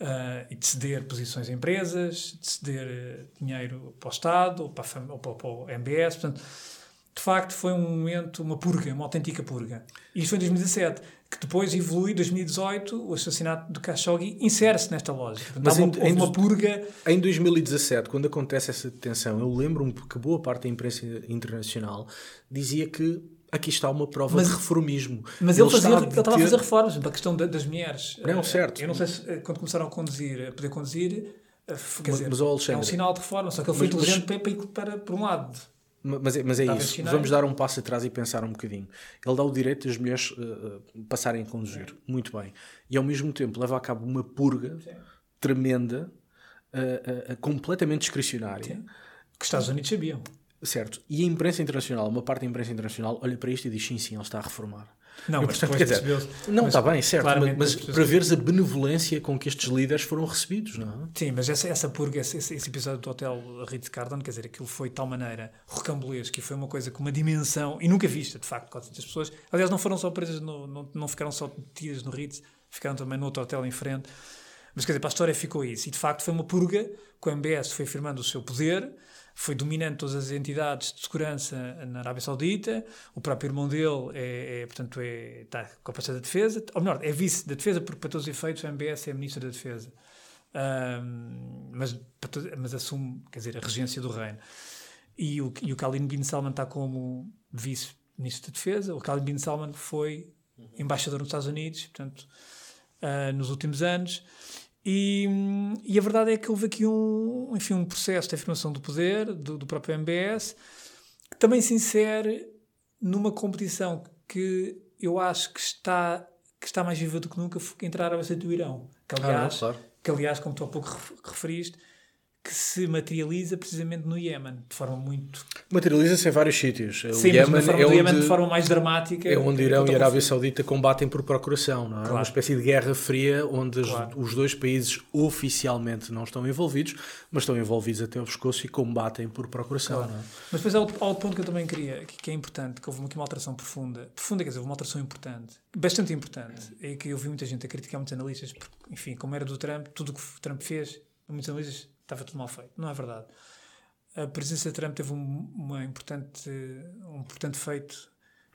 uh, e de ceder posições em empresas, de ceder uh, dinheiro para o Estado ou para, a, ou para, o MBS. Portanto, de facto, foi um momento, uma purga, uma autêntica purga. E isto foi em 2017, que depois evolui, em 2018, o assassinato do Khashoggi insere-se nesta lógica. Mas uma, em, uma purga... Em 2017, quando acontece essa detenção, eu lembro-me que boa parte da imprensa internacional dizia que aqui está uma prova mas, de reformismo. Mas ele, ele, fazia, ele estava ter... a fazer reformas a questão das mulheres. Não, certo. Eu não sei se eh, quando começaram a conduzir, a poder conduzir, eh, quer dizer, mas, mas, é um sinal de reforma, só que ele foi mas, inteligente mas, para, para, para, por um lado. Mas, é, mas é isso, vamos dar um passo atrás e pensar um bocadinho. Ele dá o direito das mulheres uh, passarem a conduzir, Sim. muito bem. E ao mesmo tempo leva a cabo uma purga Sim. tremenda, uh, uh, completamente discricionária. Sim. Que os Estados Unidos sabiam. Certo. E a imprensa internacional, uma parte da imprensa internacional, olha para isto e diz sim, sim, ele está a reformar. Não, mas portanto, quer dizer, Não, está bem, certo, mas, mas para que- veres a benevolência com que estes líderes foram recebidos, não é? Sim, mas essa, essa purga, esse, esse- episódio do Hotel Ritz-Carlton, quer dizer, aquilo foi de tal maneira rocambolesco e foi uma coisa com uma dimensão, e nunca vista, de facto, quase as pessoas, aliás, não foram só presas, no, não, não ficaram só detidas no Ritz, ficaram também no outro hotel em frente, mas quer dizer, para a história ficou isso, e de facto foi uma purga, que o MBS foi afirmando o seu poder, foi dominando todas as entidades de segurança na Arábia Saudita, o próprio irmão dele é, é, portanto, é, está com a pasta da defesa, ou melhor, é vice da defesa, porque para todos os efeitos o MBS é ministro da defesa. Ahm, mas, mas assume, quer dizer, a regência do reino. E o, e o Khalid bin Salman está como vice-ministro da defesa. O Khalid bin Salman foi embaixador nos Estados Unidos, portanto, ah, nos últimos anos. E, e a verdade é que houve aqui um, enfim, um processo de afirmação do poder do, do próprio MBS que também se insere numa competição que eu acho que está, que está mais viva do que nunca, que entrar a bastante do Irão. Que, aliás, claro. que aliás, como tu há pouco ref- referiste, que se materializa precisamente no Iémen, de forma muito... Materializa-se em vários sítios. O Sim, mas Iémen forma é do Iémen onde, de forma mais dramática. é onde que Irão e a Arábia. Saudita combatem por procuração. Não é? Claro. Uma espécie de guerra fria onde Claro. os dois países oficialmente não estão envolvidos, mas estão envolvidos até ao pescoço e combatem por procuração. Claro. não é? Mas depois há outro, há outro ponto que eu também queria, que, que é importante, que houve aqui uma alteração profunda. Profunda, quer dizer, houve uma alteração importante. Bastante importante. É que eu vi muita gente a criticar muitos analistas, porque, enfim, como era do Trump, tudo o que o Trump fez, muitos analistas, estava tudo mal feito. Não é verdade. A presença de Trump teve um, uma importante, um importante feito.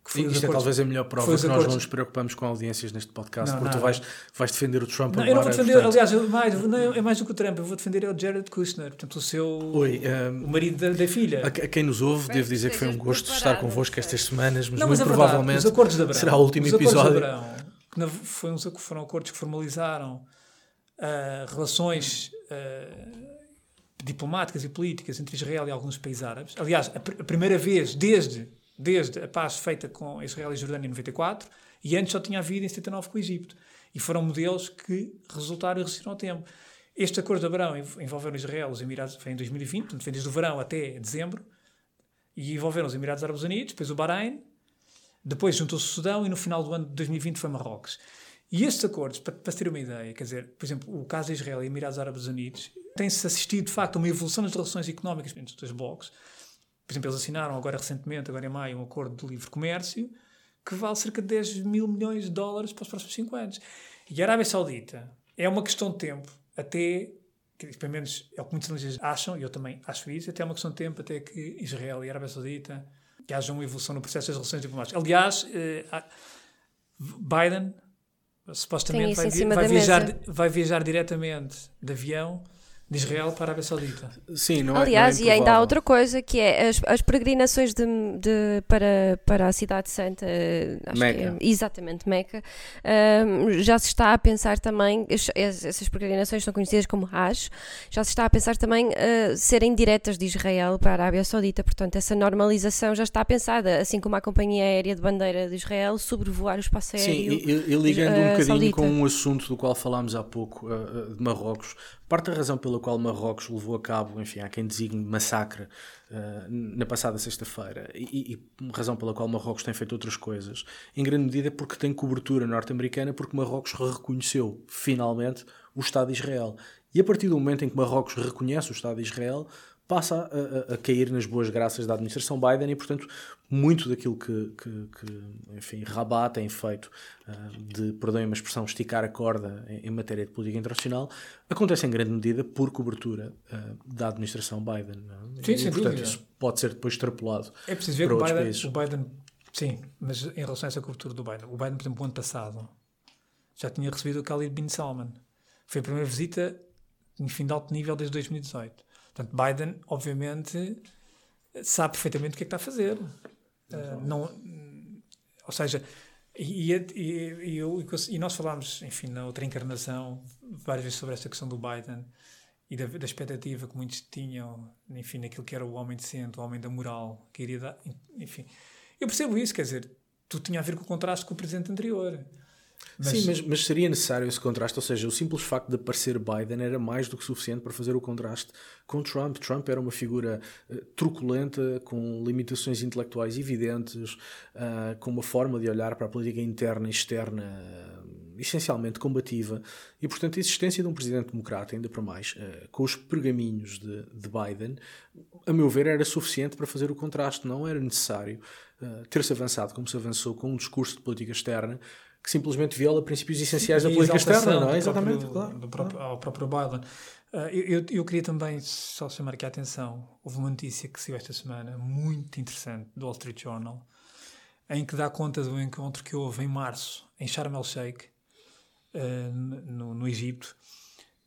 Que foi E os isto é talvez a melhor prova que os nós não nos preocupamos com audiências neste podcast, Não, porque tu nada. vais, vais defender o Trump Não, agora. eu não vou defender, portanto- aliás, eu- mais, não, é mais do que o Trump, eu vou defender é o Jared Kushner, portanto, o seu. Oi, ehm, o marido da, da filha. a, a quem nos ouve, devo dizer que foi um gosto estar convosco estas semanas, mas Não, muito mas é verdade, provavelmente os acordos de Abrão, será o último os acordos de episódio. Abrão, que foram acordos que formalizaram ah, relações ah, diplomáticas e políticas entre Israel e alguns países árabes. Aliás, a, pr- a primeira vez desde, desde a paz feita com Israel e Jordânia em 94, e antes só tinha havido em 79 com o Egito. E foram modelos que resultaram e resistiram ao tempo. Este acordo de Abrão env- envolveu Israel, os Emirados, foi em 2020, portanto, foi desde o verão até dezembro, e envolveram os Emirados Árabes Unidos, depois o Bahrein, depois juntou-se o Sudão e no final do ano de 2020 foi Marrocos. E estes acordos, para, para ter uma ideia, quer dizer, por exemplo, o caso de Israel e Emirados Árabes Unidos, tem-se assistido de facto a uma evolução nas relações económicas entre os dois blocos. Por exemplo, eles assinaram agora recentemente, agora em maio, um acordo de livre comércio que vale cerca de 10 mil milhões de dólares para os próximos 5 anos. E a Arábia Saudita é uma questão de tempo até, que, pelo menos é o que muitos analistas acham, e eu também acho isso, até é uma questão de tempo até que Israel e a Arábia Saudita que haja uma evolução no processo das relações diplomáticas. Aliás, eh, Biden supostamente vai, vai viajar, vai viajar diretamente de avião de Israel para a Arábia Saudita. Sim, não é- Aliás, não é e ainda há outra coisa que é as, as peregrinações de, de- para, para a Cidade Santa, eh, acho Meca. que é, exatamente, Meca, ahm, já se está a pensar também, es- es- essas peregrinações são conhecidas como Hajj, já se está a pensar também eh, serem diretas de Israel para a Arábia Saudita, portanto essa normalização já está pensada, assim como a Companhia Aérea de Bandeira de Israel sobrevoar o espaço Sim, aéreo. e, e- e ligando um eh, bocadinho saudita. com um assunto do qual falámos há pouco, eh, de Marrocos, parte da razão pela qual Marrocos levou a cabo, enfim, há quem designe massacre eh, na passada sexta-feira, e, e e razão pela qual Marrocos tem feito outras coisas, em grande medida é porque tem cobertura norte-americana, porque Marrocos reconheceu finalmente o Estado de Israel. E a partir do momento em que Marrocos reconhece o Estado de Israel, passa a, a- a cair nas boas graças da administração Biden e, portanto, muito daquilo que, que, que, enfim, Rabat tem feito ah, de, perdoem uma expressão, esticar a corda em, em matéria de política internacional, acontece em grande medida por cobertura ah, da administração Biden. é? Sim, e, sem portanto, dúvida. isso pode ser depois extrapolado É preciso ver que o Biden, o Biden, sim, mas em relação a essa cobertura do Biden, o Biden, por exemplo, o ano passado já tinha recebido o Khalid bin Salman. Foi a primeira visita, enfim, de alto nível desde 2018. Portanto, Biden, obviamente, sabe perfeitamente o que é que está a fazer. Ah, não, ou seja, e, e, eu- e nós falámos, enfim, na outra encarnação, várias vezes sobre esta questão do Biden e da, da expectativa que muitos tinham, enfim, naquilo que era o homem decente, o homem da moral, que iria dar, enfim. Eu percebo isso, quer dizer, tudo tinha a ver com o contraste com o presidente anterior. Mas... Sim, mas, mas, seria necessário esse contraste, ou seja, o simples facto de aparecer Biden era mais do que suficiente para fazer o contraste com Trump. Trump era uma figura uh, truculenta, com limitações intelectuais evidentes, uh, com uma forma de olhar para a política interna e externa uh, essencialmente combativa, e portanto a existência de um presidente democrata, ainda para mais, com os pergaminhos de, de, Biden, a meu ver, era suficiente para fazer o contraste. Não era necessário ter-se avançado como se avançou com um discurso de política externa que simplesmente viola princípios essenciais da política externa, não é? Exatamente, próprio, claro. Próprio, ao próprio Biden. Uh, eu, eu queria também só chamar aqui a atenção. Houve uma notícia que saiu esta semana, muito interessante, do Wall Street Journal, em que dá conta do encontro que houve em março, em Sharm el-Sheikh, uh, no, no Egito,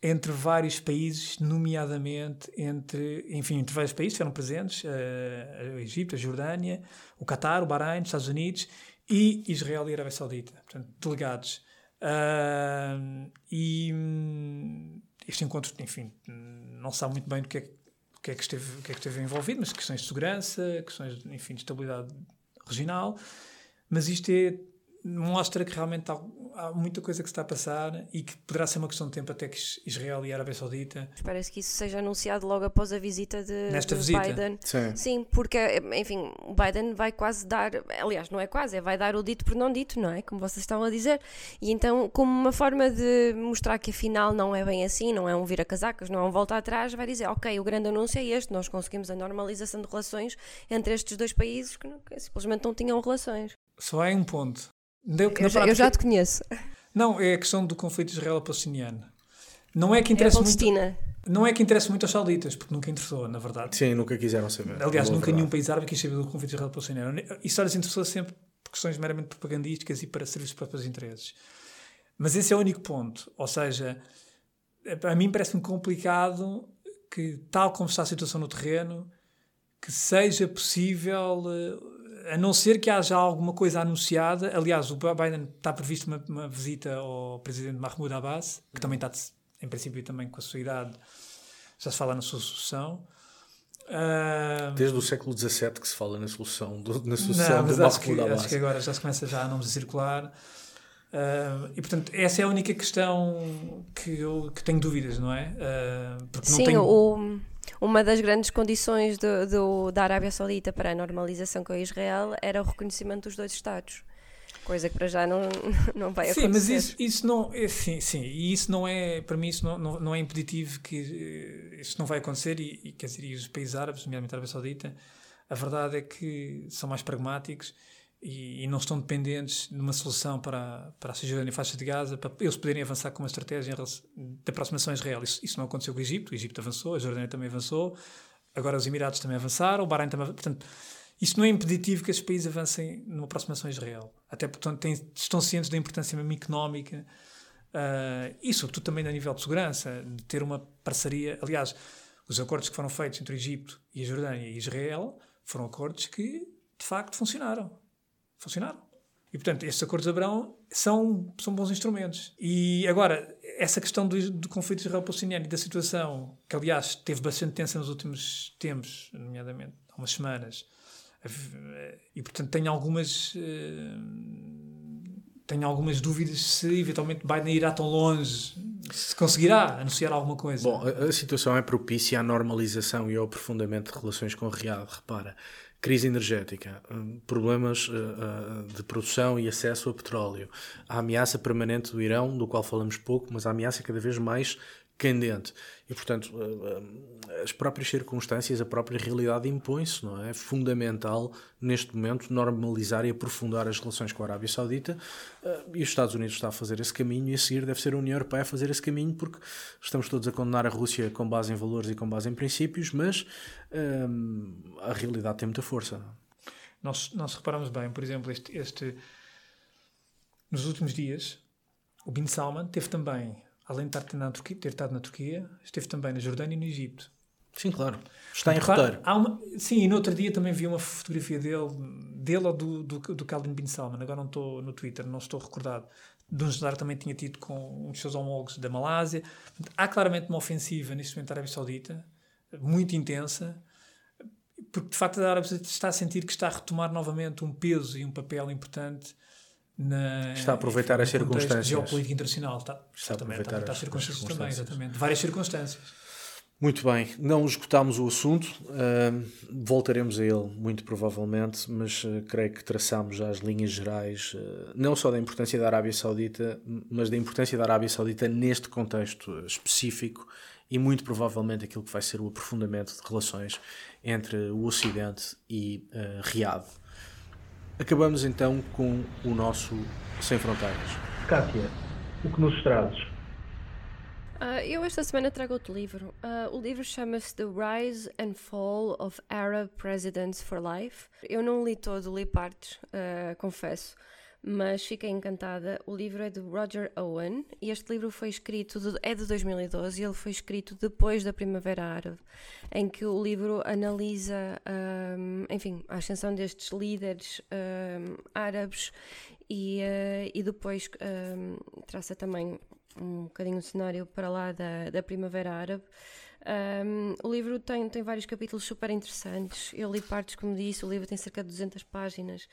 entre vários países, nomeadamente entre, enfim, entre vários países que eram presentes, uh, o Egito, a Jordânia, o Catar, o Bahrein, os Estados Unidos e Israel e Arábia Saudita, portanto, delegados. Uh, e hum, este encontro, enfim, não sabe muito bem do que é, que, é que, esteve, que é que esteve envolvido, mas questões de segurança, questões, enfim, de estabilidade regional. Mas isto é mostra que realmente há, há, muita coisa que se está a passar e que poderá ser uma questão de tempo até que Israel e a Arábia Saudita. Parece que isso seja anunciado logo após a visita de, Nesta de visita. Biden. Sim. Sim, porque, enfim, o Biden vai quase dar, aliás, não é quase, é vai dar o dito por não dito, não é? Como vocês estavam a dizer. E então, como uma forma de mostrar que afinal não é bem assim, não é um vira-casacas, não é um volta atrás, vai dizer, ok, o grande anúncio é este, nós conseguimos a normalização de relações entre estes dois países que, não, que simplesmente não tinham relações. Só há um ponto eu, prática... eu, já te conheço. Não, é a questão do conflito israelo-palestiniano. Não é que interessa é muito. Não é que interessa muito aos sauditas, porque nunca interessou, na verdade. Sim, nunca quiseram saber. Aliás, nunca nenhum país árabe quis saber do conflito israelo-palestiniano. Isso lhes interessou sempre por questões meramente propagandísticas e para servir os próprios interesses. Mas esse é o único ponto. Ou seja, a mim parece-me complicado que, tal como está a situação no terreno, que seja possível eh, a não ser que haja alguma coisa anunciada. Aliás, o Biden está previsto uma, uma visita ao presidente Mahmoud Abbas, que também está, em princípio, também com a sua idade, já se fala na sua sucessão. Uh, Desde o século XVII que se fala na solução do, na sucessão não, mas do acho que, acho que agora já se começa já a nomes a circular. Uh, e portanto, essa é a única questão que eu que tenho dúvidas, não é? Uh, porque Sim, não tenho... o uma das grandes condições do, do, da Arábia Saudita para a normalização com Israel era o reconhecimento dos dois Estados. Coisa que para já não, não vai sim, acontecer. Sim, mas isso, isso não é, sim, sim, e isso não é, para mim, isso não, não, não é impeditivo que eh, isso não vai acontecer e, e quer dizer, e os países árabes, nomeadamente a Arábia Saudita, a verdade é que são mais pragmáticos e, e, não estão dependentes de uma solução para, para a Cisjordânia e faixa de Gaza, para eles poderem avançar com uma estratégia de aproximação a Israel. Isso, isso não aconteceu com o Egito, o Egito avançou, a Jordânia também avançou, agora os Emirados também avançaram, o Bahrein também Portanto, isso não é impeditivo que esses países avancem numa aproximação a Israel. Até porque têm, estão cientes da importância mesmo económica uh, e, sobretudo, também a nível de segurança, de ter uma parceria. Aliás, os acordos que foram feitos entre o Egito e a Jordânia e Israel foram acordos que, de facto, funcionaram funcionaram. E, portanto, estes acordos de Abrão são, são bons instrumentos. E, agora, essa questão do, do conflito israelo-palestiniano e da situação, que, aliás, teve bastante tensa nos últimos tempos, nomeadamente há umas semanas, e, portanto, tenho algumas... Uh, tenho algumas dúvidas se eventualmente Biden irá tão longe, se conseguirá anunciar alguma coisa. Bom, a, a situação é propícia à normalização e ao aprofundamento de relações com o Riad. Repara, crise energética, hum, problemas uh, uh, de produção e acesso a petróleo, a ameaça permanente do Irão, do qual falamos pouco, mas a ameaça cada vez mais candente. E, portanto, eh, eh, as próprias circunstâncias, a própria realidade impõe-se, não é? É fundamental, neste momento, normalizar e aprofundar as relações com a Arábia Saudita eh, e os Estados Unidos está a fazer esse caminho e a seguir deve ser a União Europeia a fazer esse caminho porque estamos todos a condenar a Rússia com base em valores e com base em princípios, mas a realidade tem muita força. Nós, nós reparamos bem, por exemplo, este, este nos últimos dias, o Bin Salman teve também além de estar na Turquia, ter estado na Turquia, esteve também na Jordânia e no Egito. Sim, claro. Está em roteiro. Sim, e no outro dia também vi uma fotografia dele, dele ou do, do, do Calvin Bin Salman, agora não estou no Twitter, não estou recordado, de um jantar também tinha tido com um dos seus homólogos da Malásia. Há claramente uma ofensiva neste momento da Arábia Saudita, muito intensa, porque de facto a Arábia Saudita está a sentir que está a retomar novamente um peso e um papel importante na, está a aproveitar as circunstâncias. geopolítica internacional. Está, está a aproveitar está, as, circunstâncias, circunstâncias também, exatamente. Várias circunstâncias. Muito bem, não esgotámos o assunto, uh, voltaremos a ele muito provavelmente, mas uh, creio que traçámos já as linhas gerais, uh, não só da importância da Arábia Saudita, mas da importância da Arábia Saudita neste contexto específico e muito provavelmente aquilo que vai ser o aprofundamento de relações entre o Ocidente e Riad. Acabamos então com o nosso Sem Fronteiras. Kátia, o que nos trazes? Uh, eu esta semana trago outro livro. Uh, o livro chama-se The Rise and Fall of Arab Presidents for Life. Eu não li todo, li partes, uh, confesso, mas fiquei encantada. O livro é de Roger Owen e este livro foi escrito, de, é de 2012 e ele foi escrito depois da Primavera Árabe, em que o livro analisa, um, enfim, a ascensão destes líderes um, árabes e, e depois um, traça também um bocadinho o cenário para lá da, da Primavera Árabe. Um, o livro tem, tem vários capítulos super interessantes. Eu li partes, como disse, o livro tem cerca de 200 páginas.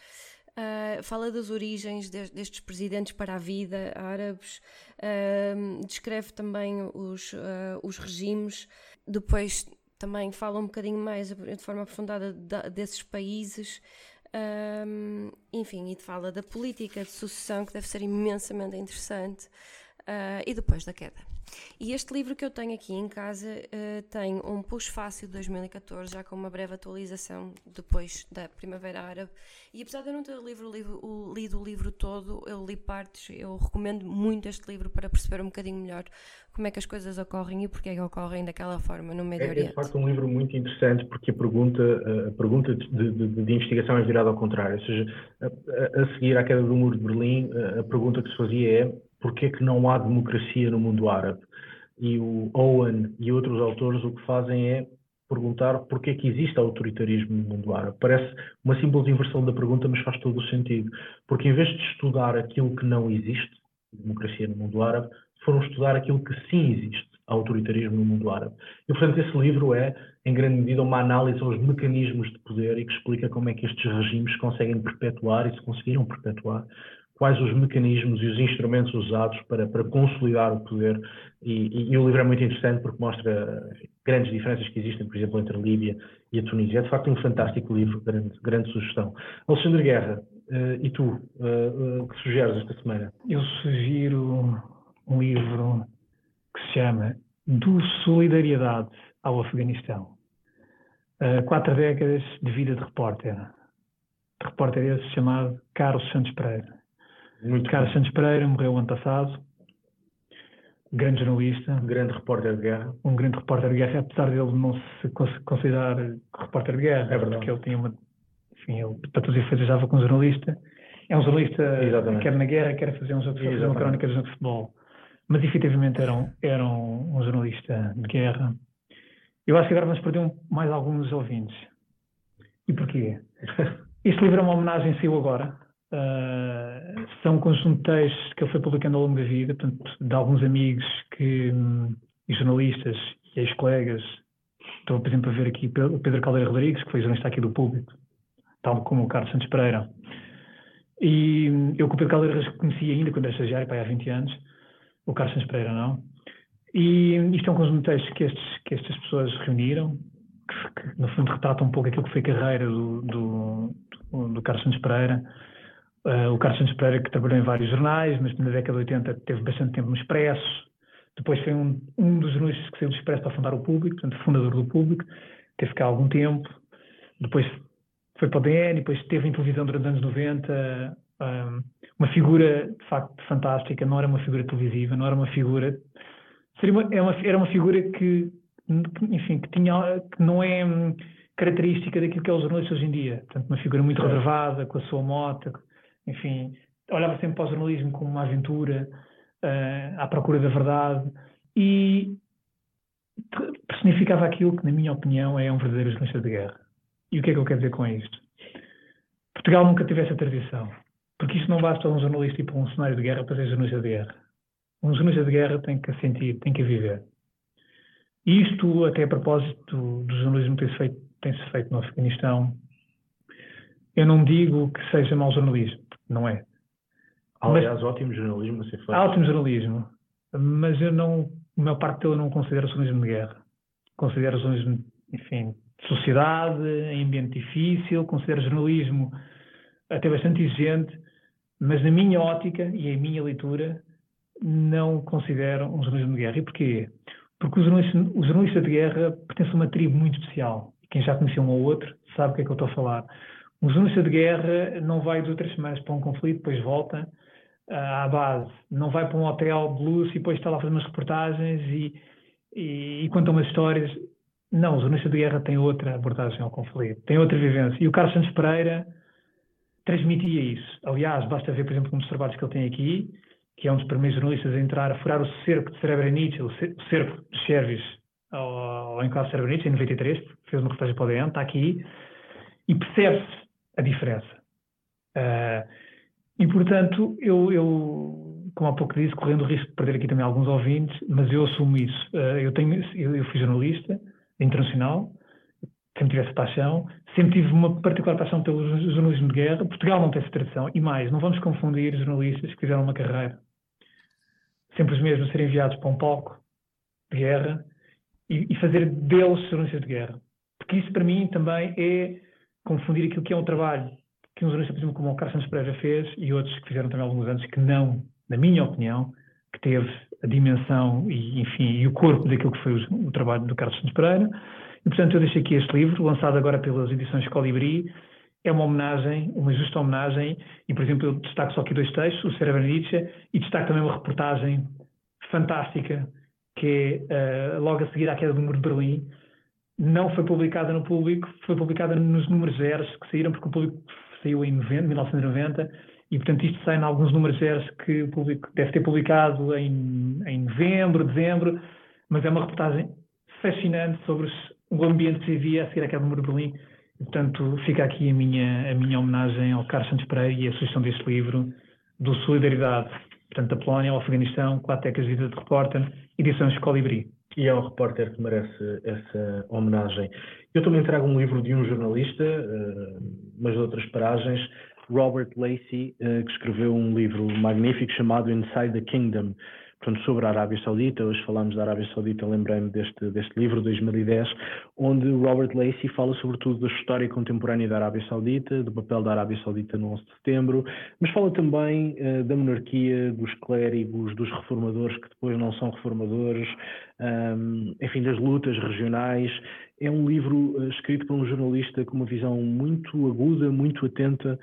Uh, fala das origens de, destes presidentes para a vida árabes, uh, descreve também os, uh, os regimes, depois também fala um bocadinho mais de forma aprofundada desses países. Enfim, e fala da política de sucessão que deve ser imensamente interessante e depois da queda. E este livro que eu tenho aqui em casa uh, tem um push fácil de 2014, já com uma breve atualização depois da Primavera Árabe. E apesar de eu não ter livro, livro, o, lido o livro todo, eu li partes, eu recomendo muito este livro para perceber um bocadinho melhor como é que as coisas ocorrem e porque é que ocorrem daquela forma no Médio é, Oriente. É de facto um livro muito interessante porque a pergunta, a pergunta de, de, de investigação é virada ao contrário, ou seja, a, a, seguir à queda do muro de Berlim, a pergunta que se fazia é porque é que não há democracia no mundo árabe. E o Owen e outros autores o que fazem é perguntar porque é que existe autoritarismo no mundo árabe. Parece uma simples inversão da pergunta, mas faz todo o sentido. Porque em vez de estudar aquilo que não existe, democracia no mundo árabe, foram estudar aquilo que sim existe, autoritarismo no mundo árabe. E, portanto, esse livro é, em grande medida, uma análise aos mecanismos de poder e que explica como é que estes regimes conseguem perpetuar e se conseguiram perpetuar quais os mecanismos e os instrumentos usados para, para consolidar o poder. E, e, e, o livro é muito interessante porque mostra grandes diferenças que existem, por exemplo, entre a Líbia e a Tunísia. É de facto um fantástico livro, grande, grande sugestão. Alexandre Guerra, uh, e tu, uh, uh, que sugeres esta semana? Eu sugiro um livro que se chama Do Solidariedade ao Afeganistão. quatro décadas de vida de repórter. De repórter esse chamado Carlos Santos Pereira muito Carlos Santos Pereira morreu ano passado. Grande jornalista. Grande repórter de guerra. Um grande repórter de guerra, apesar de ele não se considerar repórter de guerra. É verdade. Porque ele tinha uma. Enfim, ele, para todos os efeitos, estava com um jornalista. É um jornalista, Exatamente. quer na guerra, quer fazer um jogo de futebol, uma crónica de jogo de futebol. Mas efetivamente era um, era um, um jornalista de guerra. Eu acho que agora vamos perder um, mais alguns ouvintes. E porquê? Este livro é uma homenagem, saiu agora, Uh, são um conjunto de textos que ele foi publicando ao longo da vida, portanto, de alguns amigos que, um, e jornalistas e ex-colegas. Estou, por exemplo, a ver aqui o Pedro Caldeira Rodrigues, que foi jornalista aqui do Público, tal como o Carlos Santos Pereira. E hum, eu com o Pedro Caldeira conhecia ainda quando era estagiário, há 20 anos, o Carlos Santos Pereira não. E hum, isto é um conjunto de textos que, estes, que estas pessoas reuniram, que, que, no fundo retratam um pouco aquilo que foi a carreira do, do, do Carlos Santos Pereira Uh, o Carlos Santos Pereira, que trabalhou em vários jornais, mas na década de 80 teve bastante tempo no Expresso. Depois foi um, um dos jornalistas que saiu do Expresso para fundar o Público, portanto, fundador do Público. Teve cá algum tempo. Depois foi para o DN, depois esteve em televisão durante os anos 90. Um, uma figura, de facto, fantástica. Não era uma figura televisiva, não era uma figura... Seria uma, era, uma, era uma figura que, enfim, que, tinha, que não é característica daquilo que é os jornalistas hoje em dia. Portanto, uma figura muito reservada, com a sua moto, enfim, olhava sempre para o jornalismo como uma aventura, uh, à procura da verdade, e personificava aquilo que, na minha opinião, é um verdadeiro jornalista de guerra. E o que é que eu quero dizer com isto? Portugal nunca teve essa tradição, porque isto não basta um jornalista ir para um cenário de guerra para ser jornalista de guerra. Um jornalista de guerra tem que sentir, tem que viver. E isto, até a propósito do, do jornalismo que tem-se feito, tem feito no Afeganistão, eu não digo que seja mau jornalismo, não é. Aliás, mas, ótimo jornalismo a ser feito. Ótimo jornalismo, mas eu não, a maior parte dele não considero jornalismo de guerra. Considero jornalismo, enfim, de sociedade, em ambiente difícil, considero jornalismo até bastante exigente, mas na minha ótica e em minha leitura, não considero um jornalismo de guerra. E porquê? Porque o jornalista, o jornalista de guerra pertence a uma tribo muito especial. Quem já conheceu um ou outro sabe o que é que eu estou a falar. Jornalista de guerra não vai ou três semanas para um conflito, depois volta uh, à base. Não vai para um hotel de e depois está lá a fazer umas reportagens e, e, e conta umas histórias. Não, o jornalista de guerra tem outra abordagem ao conflito, tem outra vivência. E o Carlos Santos Pereira transmitia isso. Aliás, basta ver, por exemplo, um dos trabalhos que ele tem aqui, que é um dos primeiros jornalistas a entrar, a furar o cerco de Srebrenica, o cerco de Sérvios ao, ao enclave de Srebrenica, em 93, fez uma reportagem para o DN, está aqui, e percebe-se a diferença. Uh, e, portanto, eu, eu, como há pouco disse, correndo o risco de perder aqui também alguns ouvintes, mas eu assumo isso. Uh, eu, tenho, eu, eu fui jornalista internacional, sempre tive essa paixão, sempre tive uma particular paixão pelo jornalismo de guerra. Portugal não tem essa tradição. E mais, não vamos confundir jornalistas que fizeram uma carreira. Sempre os mesmos serem enviados para um palco de guerra e, e fazer deles jornalistas de guerra. Porque isso, para mim, também é confundir aquilo que é um trabalho que um jornalista, por exemplo, como o Carlos Santos Pereira fez e outros que fizeram também há alguns anos, que não, na minha opinião, que teve a dimensão e, enfim, e o corpo daquilo que foi o, o trabalho do Carlos Santos Pereira. E, portanto, eu deixei aqui este livro, lançado agora pelas edições Colibri. É uma homenagem, uma justa homenagem, e, por exemplo, eu destaco só aqui dois textos, o Srebrenica, e destaco também uma reportagem fantástica, que é uh, logo a seguir à queda do muro de Berlim, não foi publicada no público, foi publicada nos números zeros que saíram, porque o público saiu em 90, 1990, e portanto isto sai em alguns números zeros que o público deve ter publicado em, em novembro, dezembro, mas é uma reportagem fascinante sobre o ambiente que se vivia a seguir àquela número de Berlim. Portanto, fica aqui a minha, a minha homenagem ao Carlos Santos Pereira e a sugestão deste livro do Solidariedade, portanto, da Polónia ao Afeganistão, de vida de repórter, edições Colibri e é um repórter que merece essa homenagem. Eu também trago um livro de um jornalista, uh, mas de outras paragens, Robert Lacey, uh, que escreveu um livro magnífico chamado Inside the Kingdom, portanto, sobre a Arábia Saudita. Hoje falamos da Arábia Saudita, lembrei-me deste, deste livro, 2010, onde Robert Lacey fala sobretudo da história contemporânea da Arábia Saudita, do papel da Arábia Saudita no 11 de setembro, mas fala também uh, da monarquia, dos clérigos, dos reformadores que depois não são reformadores, um, enfim, das lutas regionais. É um livro uh, escrito por um jornalista com uma visão muito aguda, muito atenta,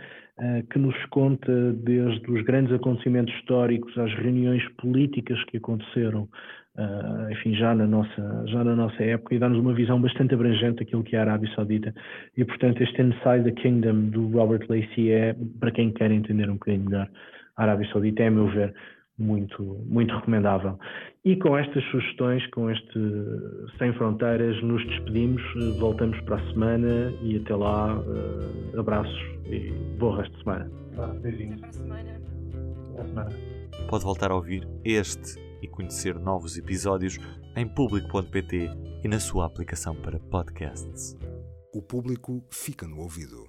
que nos conta desde os grandes acontecimentos históricos às reuniões políticas que aconteceram, uh, enfim, já na nossa, já na nossa época, e dá-nos uma visão bastante abrangente daquilo que é a Arábia Saudita. E, portanto, este Inside the Kingdom do Robert Lacey é, para quem quer entender um bocadinho melhor a Arábia Saudita, é, a meu ver, muito, muito recomendável. E com estas sugestões, com este Sem Fronteiras, nos despedimos, voltamos para a semana e até lá, uh, abraços e bom resto de semana. beijinhos. Até a semana. Até semana. Pode voltar a ouvir este e conhecer novos episódios em público.pt e na sua aplicação para podcasts. O público fica no ouvido.